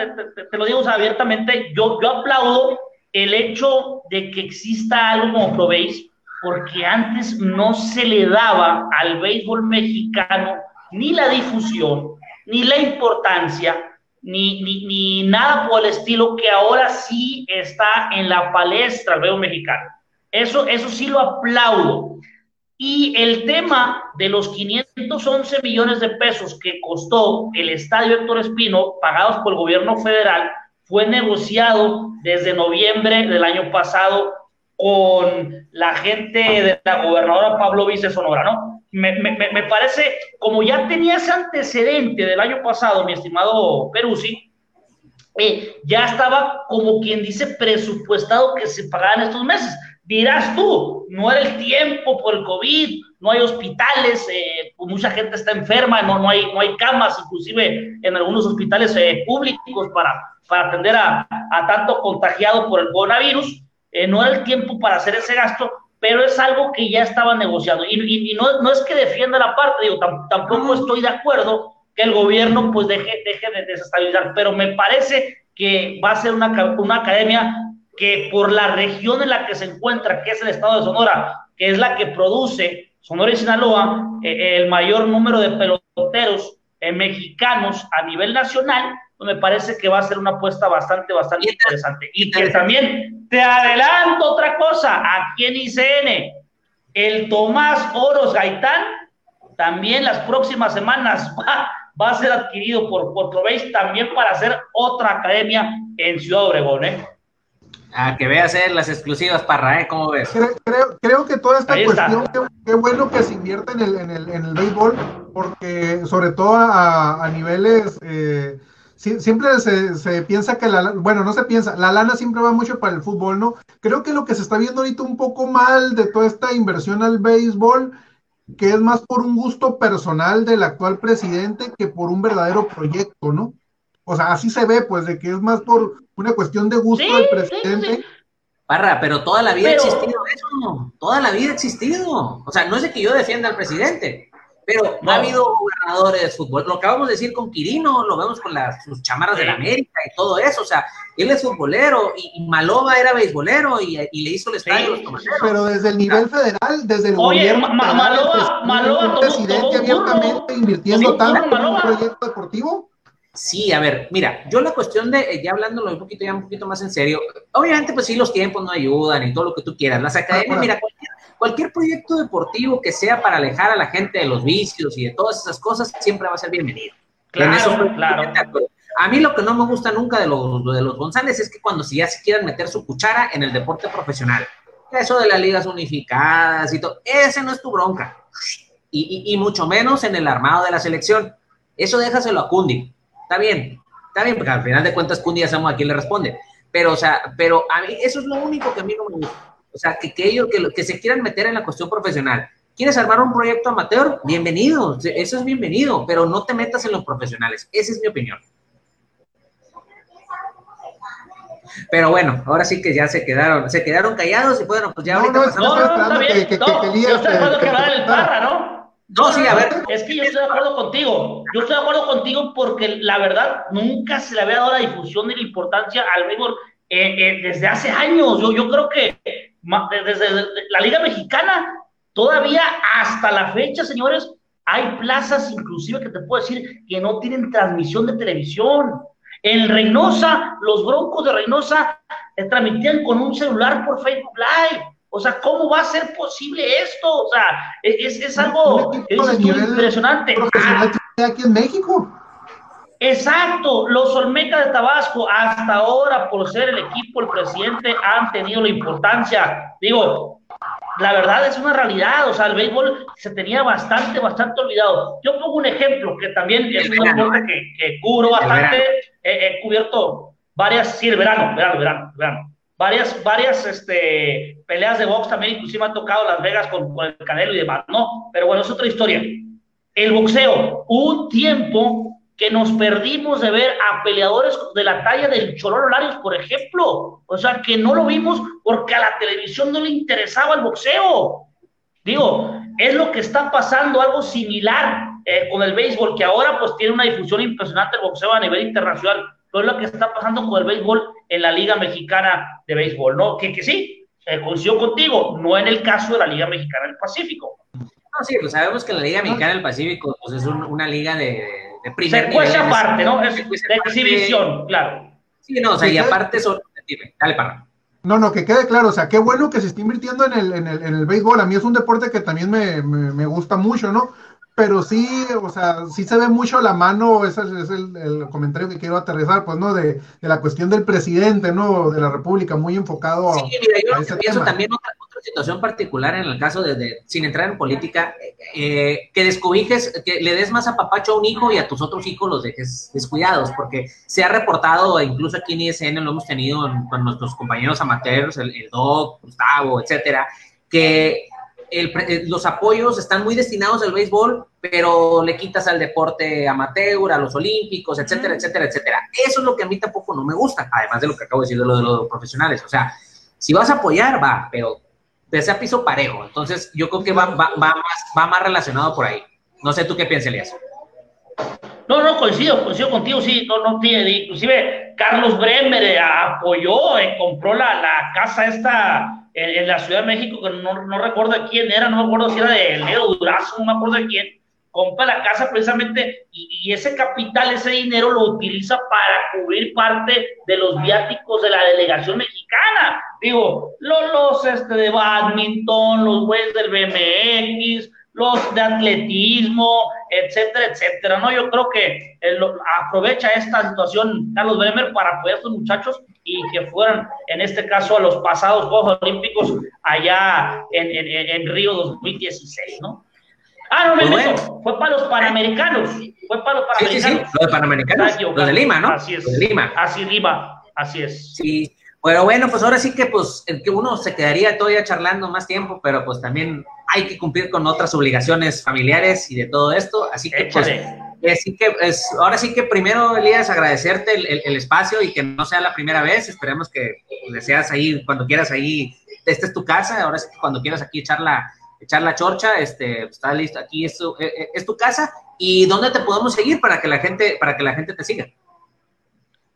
te, lo digo abiertamente, yo, yo aplaudo el hecho de que exista algo como ProBase, porque antes no se le daba al béisbol mexicano ni la difusión, ni la importancia, ni, ni, ni nada por el estilo que ahora sí está en la palestra el béisbol mexicano. Eso, eso sí lo aplaudo. Y el tema de los 511 millones de pesos que costó el estadio Héctor Espino, pagados por el gobierno federal, fue negociado desde noviembre del año pasado con la gente de la gobernadora Pablo Vice Sonora, ¿no? Me, me, me, parece, como ya tenía ese antecedente del año pasado, mi estimado Peruzzi, eh, ya estaba como quien dice presupuestado que se pagaran estos meses dirás tú, no era el tiempo por el COVID, no hay hospitales, eh, pues mucha gente está enferma, no, no, hay, no hay camas, inclusive en algunos hospitales eh, públicos para, para atender a, a, tanto contagiado por el coronavirus. Eh, no era el tiempo para hacer ese gasto, pero es algo que ya estaba negociando. Y, y, no, no, es que defienda la parte, digo, tampoco estoy de acuerdo que el gobierno pues deje, deje de desestabilizar, pero me parece que va a ser una, una academia que por la región en la que se encuentra, que es el estado de Sonora, que es la que produce Sonora y Sinaloa, eh, el mayor número de peloteros eh, mexicanos a nivel nacional, me parece que va a ser una apuesta bastante, bastante interesante. Y que también te adelanto otra cosa, aquí en ICN, el Tomás Oros Gaitán, también las próximas semanas va, va a ser adquirido por, por también para hacer otra academia en Ciudad Obregón, ¿eh? Ah, que veas eh, las exclusivas para, ¿eh? ¿Cómo ves? Creo, creo, que toda esta cuestión, qué, bueno que se invierte en el, en el, en el béisbol, porque sobre todo a, a niveles, eh, siempre se, se, piensa que la, bueno, no se piensa, la lana siempre va mucho para el fútbol, ¿no? Creo que lo que se está viendo ahorita un poco mal de toda esta inversión al béisbol, que es más por un gusto personal del actual presidente que por un verdadero proyecto, ¿no? O sea, así se ve, pues, de que es más por una cuestión de gusto del presidente. Parra, pero toda la vida ha existido eso, toda la vida ha existido. O sea, no es de que yo defienda al presidente, pero no. ha habido gobernadores de fútbol. Lo acabamos de decir con Quirino, lo vemos con las, sus chamarras de la América y todo eso. O sea, él es futbolero y, Maloba era beisbolero y, y, le hizo el estadio sí, Pero desde el nivel federal, desde el Oye, gobierno. Ma Maloba, Maloba, el presidente abiertamente invirtiendo tanto en un proyecto deportivo. Sí, a ver, mira, yo la cuestión de, eh, ya hablándolo un poquito, ya un poquito más en serio, obviamente pues sí, los tiempos no ayudan y todo lo que tú quieras. Las academias, mira, cualquier, proyecto deportivo que sea para alejar a la gente de los vicios y de todas esas cosas, siempre va a ser bienvenido. Claro, claro. A mí lo que no me gusta nunca de los, de los González es que cuando si ya se quieran meter su cuchara en el deporte profesional, eso de las ligas unificadas y todo, ese no es tu bronca. Y, y, y mucho menos en el armado de la selección. Eso déjaselo a Cundi Está bien, está bien, porque al final de cuentas Cundi ya sabemos a quién le responde. Pero, o sea, pero a mí eso es lo único que a mí no me gusta. O sea, que, que ellos, que, que se quieran meter en la cuestión profesional, ¿Quieres armar un proyecto amateur? Bienvenido, eso es bienvenido, pero no te metas en los profesionales. Esa es mi opinión. Pero bueno, ahora sí que ya se quedaron, se quedaron callados y bueno, pues ya no, ahorita no, pasamos. No, no, está bien. Que, que, no, que yo estoy de acuerdo que hablar el parra, ¿no? No, sí, a ver. Es que yo estoy de acuerdo contigo. Yo estoy de acuerdo contigo porque la verdad nunca se le había dado la difusión ni la importancia al béisbol eh, eh, desde hace años. Yo, yo creo que desde la Liga Mexicana, todavía hasta la fecha, señores, hay plazas inclusive que te puedo decir que no tienen transmisión de televisión. En Reynosa, los Broncos de Reynosa eh, transmitían con un celular por Facebook Live. O sea, ¿cómo va a ser posible esto? O sea, es, es algo es impresionante. Profesional aquí en México. Exacto, los Olmecas de Tabasco hasta ahora por ser el equipo, el presidente, han tenido la importancia. Digo, la verdad es una realidad, o sea, el béisbol se tenía bastante, bastante olvidado. Yo pongo un ejemplo que también es un deporte que, que cubro bastante, he, cubierto varias, sí, el verano, verano, verano, verano. Varias, varias este, peleas de box también, inclusive me ha tocado Las Vegas con, con el Canelo y demás, ¿no? Pero bueno, es otra historia. El boxeo, un tiempo que nos perdimos de ver a peleadores de la talla del Chololo Larios, por ejemplo. O sea, que no lo vimos porque a la televisión no le interesaba el boxeo. Digo, es lo que está pasando, algo similar eh, con el béisbol, que ahora pues tiene una difusión impresionante el boxeo a nivel internacional. Pero es lo que está pasando con el béisbol en la Liga Mexicana de Béisbol, ¿no? Que, que sí, eh, coincido contigo, no en el caso de la Liga Mexicana del Pacífico. No, sí, pues sabemos que la Liga Mexicana del Pacífico pues, es una liga de de primer se aparte, ¿no? Es de exhibición, claro. Sí, no, o sea, y aparte son... Dale, para. No, no, que quede claro, o sea, qué bueno que se esté invirtiendo en el, en el, en el béisbol. A mí es un deporte que también me, me, gusta mucho, ¿no? Pero sí, o sea, sí se ve mucho la mano, ese es el, el comentario que quiero aterrizar, pues, ¿no? De, de, la cuestión del presidente, ¿no? De la República, muy enfocado sí, mira, yo a ese pienso también otra, situación particular en el caso de, sin entrar en política, eh, que descubijes, que le des más a papacho a un hijo y a tus otros hijos los dejes descuidados, porque se ha reportado, incluso aquí en ISN lo hemos tenido con nuestros compañeros amateurs, el, el Doc, Gustavo, etcétera, que eh, los apoyos están muy destinados al béisbol, pero le quitas al deporte amateur, a los olímpicos, etcétera, etcétera, etcétera. Eso es lo que a mí tampoco no me gusta, además de lo que acabo de decir de lo de los profesionales. O sea, si vas a apoyar, va, pero de a piso parejo. Entonces, yo creo que va, va, va, más, va más relacionado por ahí. No sé tú qué piensas, Elías. No, no, coincido, coincido contigo, sí, no, no tiene, inclusive Carlos Bremer eh, apoyó, eh, compró la, la, casa esta en, la Ciudad de México, que no, no recuerdo quién era, no me acuerdo si era de Leo Durazo, no me acuerdo de quién, compra la casa precisamente y, ese capital, ese dinero lo utiliza para cubrir parte de los viáticos de la delegación mexicana. Digo, los, los este, de badminton, los güeyes del BMX, los de atletismo, etcétera, etcétera, ¿no? Yo creo que eh, aprovecha esta situación Carlos Bremer para apoyar a estos muchachos y que fueran, en este caso, a los pasados Juegos Olímpicos allá en, en, en Río 2016, ¿no? Ah, no, pues fue para los Panamericanos. Fue para los Panamericanos. Sí, sí, sí, los de Panamericanos. Los de Lima, ¿no? Así es. Los de Lima. Así Lima, así es. Sí. Pero bueno, pues ahora sí que pues el que uno se quedaría todavía charlando más tiempo, pero pues también hay que cumplir con otras obligaciones familiares y de todo esto, así que pues, así que es, ahora sí que primero Elías agradecerte el, el, espacio y que no sea la primera vez, esperemos que deseas ahí cuando quieras ahí, esta es tu casa, ahora sí que cuando quieras aquí echar la, echar la chorcha, este, está listo, aquí es tu, eh, eh, es tu casa y dónde te podemos seguir para que la gente, para que la gente te siga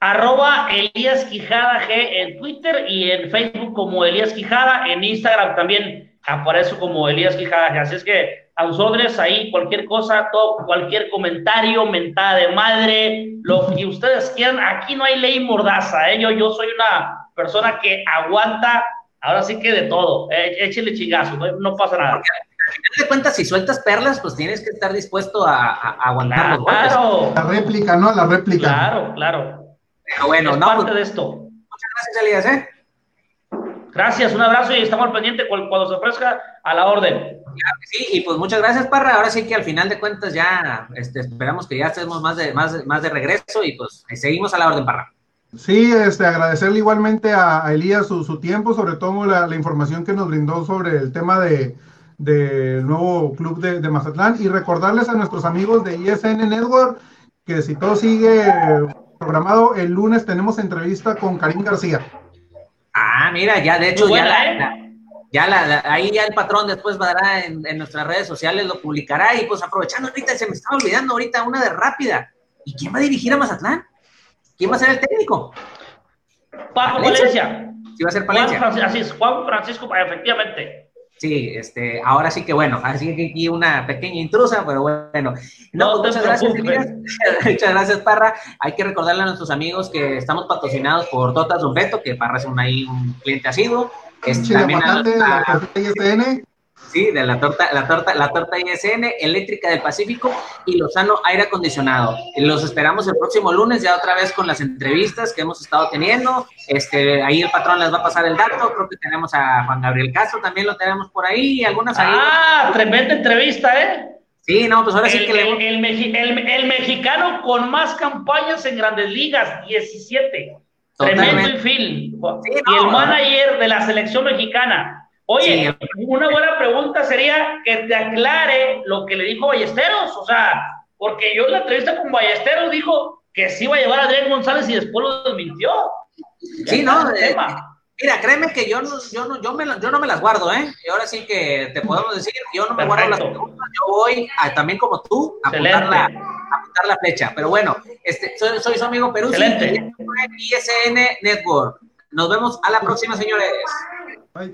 arroba Elías Quijada G en Twitter y en Facebook como Elías Quijada, en Instagram también aparece como Elías Quijada G. Así es que a nosotros ahí cualquier cosa, todo, cualquier comentario, mentada de madre, lo que ustedes quieran, aquí no hay ley mordaza, ¿eh? yo soy una persona que aguanta, ahora sí que de todo, eh, échele chingazo, no, pasa nada. Porque, de cuentas, si sueltas perlas, pues tienes que estar dispuesto a, a, aguantar claro. La réplica, ¿no? La réplica. Claro, claro bueno, no. Parte pues, de esto. Muchas gracias, Elías, ¿eh? Gracias, un abrazo y estamos al pendiente cuando se ofrezca a la orden. sí, y pues muchas gracias, Parra. Ahora sí que al final de cuentas ya este, esperamos que ya estemos más de, más, más de regreso y pues seguimos a la orden, Parra. Sí, este, agradecerle igualmente a, Elías su, su, tiempo, sobre todo la, la, información que nos brindó sobre el tema de, del nuevo club de, de, Mazatlán y recordarles a nuestros amigos de ISN Network que si todo sigue programado, el lunes tenemos entrevista con Karim García. Ah, mira, ya de hecho ya, la, ¿eh? ya la, ahí ya el patrón después va a en, en nuestras redes sociales, lo publicará y pues aprovechando ahorita, se me estaba olvidando ahorita una de rápida. ¿Y quién va a dirigir a Mazatlán? ¿Quién va a ser el técnico? Paco Valencia. Sí, va a ser Palencia. Juan Francisco, Juan Francisco, efectivamente. Sí, este, ahora sí que bueno, así que aquí una pequeña intrusa, pero bueno. No, pues, muchas gracias, muchas gracias, Parra. Hay que recordarle a nuestros amigos que estamos patrocinados por Totas Beto, que Parra es un, ahí un cliente asiduo. Este, también a, a, Sí, de la torta, la torta, la torta ISN, Eléctrica del Pacífico y Lozano Aire Acondicionado. Los esperamos el próximo lunes, ya otra vez con las entrevistas que hemos estado teniendo. Este, ahí el patrón les va a pasar el dato. Creo que tenemos a Juan Gabriel Castro, también lo tenemos por ahí, algunas ahí. Ah, tremenda entrevista, ¿eh? Sí, no, pues ahora el, sí que el, le... el, el, mexicano con más campañas en grandes ligas, 17. Totalmente. Tremendo. Sí, no, y el manager de la selección mexicana, Oye, sí. una buena pregunta sería que te aclare lo que le dijo Ballesteros, o sea, porque yo en la entrevista con Ballesteros dijo que sí iba a llevar a Adrián González y después lo desmintió. Sí, no, eh, mira, créeme que yo no, yo no, yo me, yo no me las guardo, ¿eh? Y ahora sí que te podemos decir, yo no me Perfecto. guardo las preguntas, yo voy a, también como tú a apuntar, la, a apuntar, la, flecha. Pero bueno, este, soy, soy su amigo Perú, ISN Network. Nos vemos a la próxima, señores. Bye.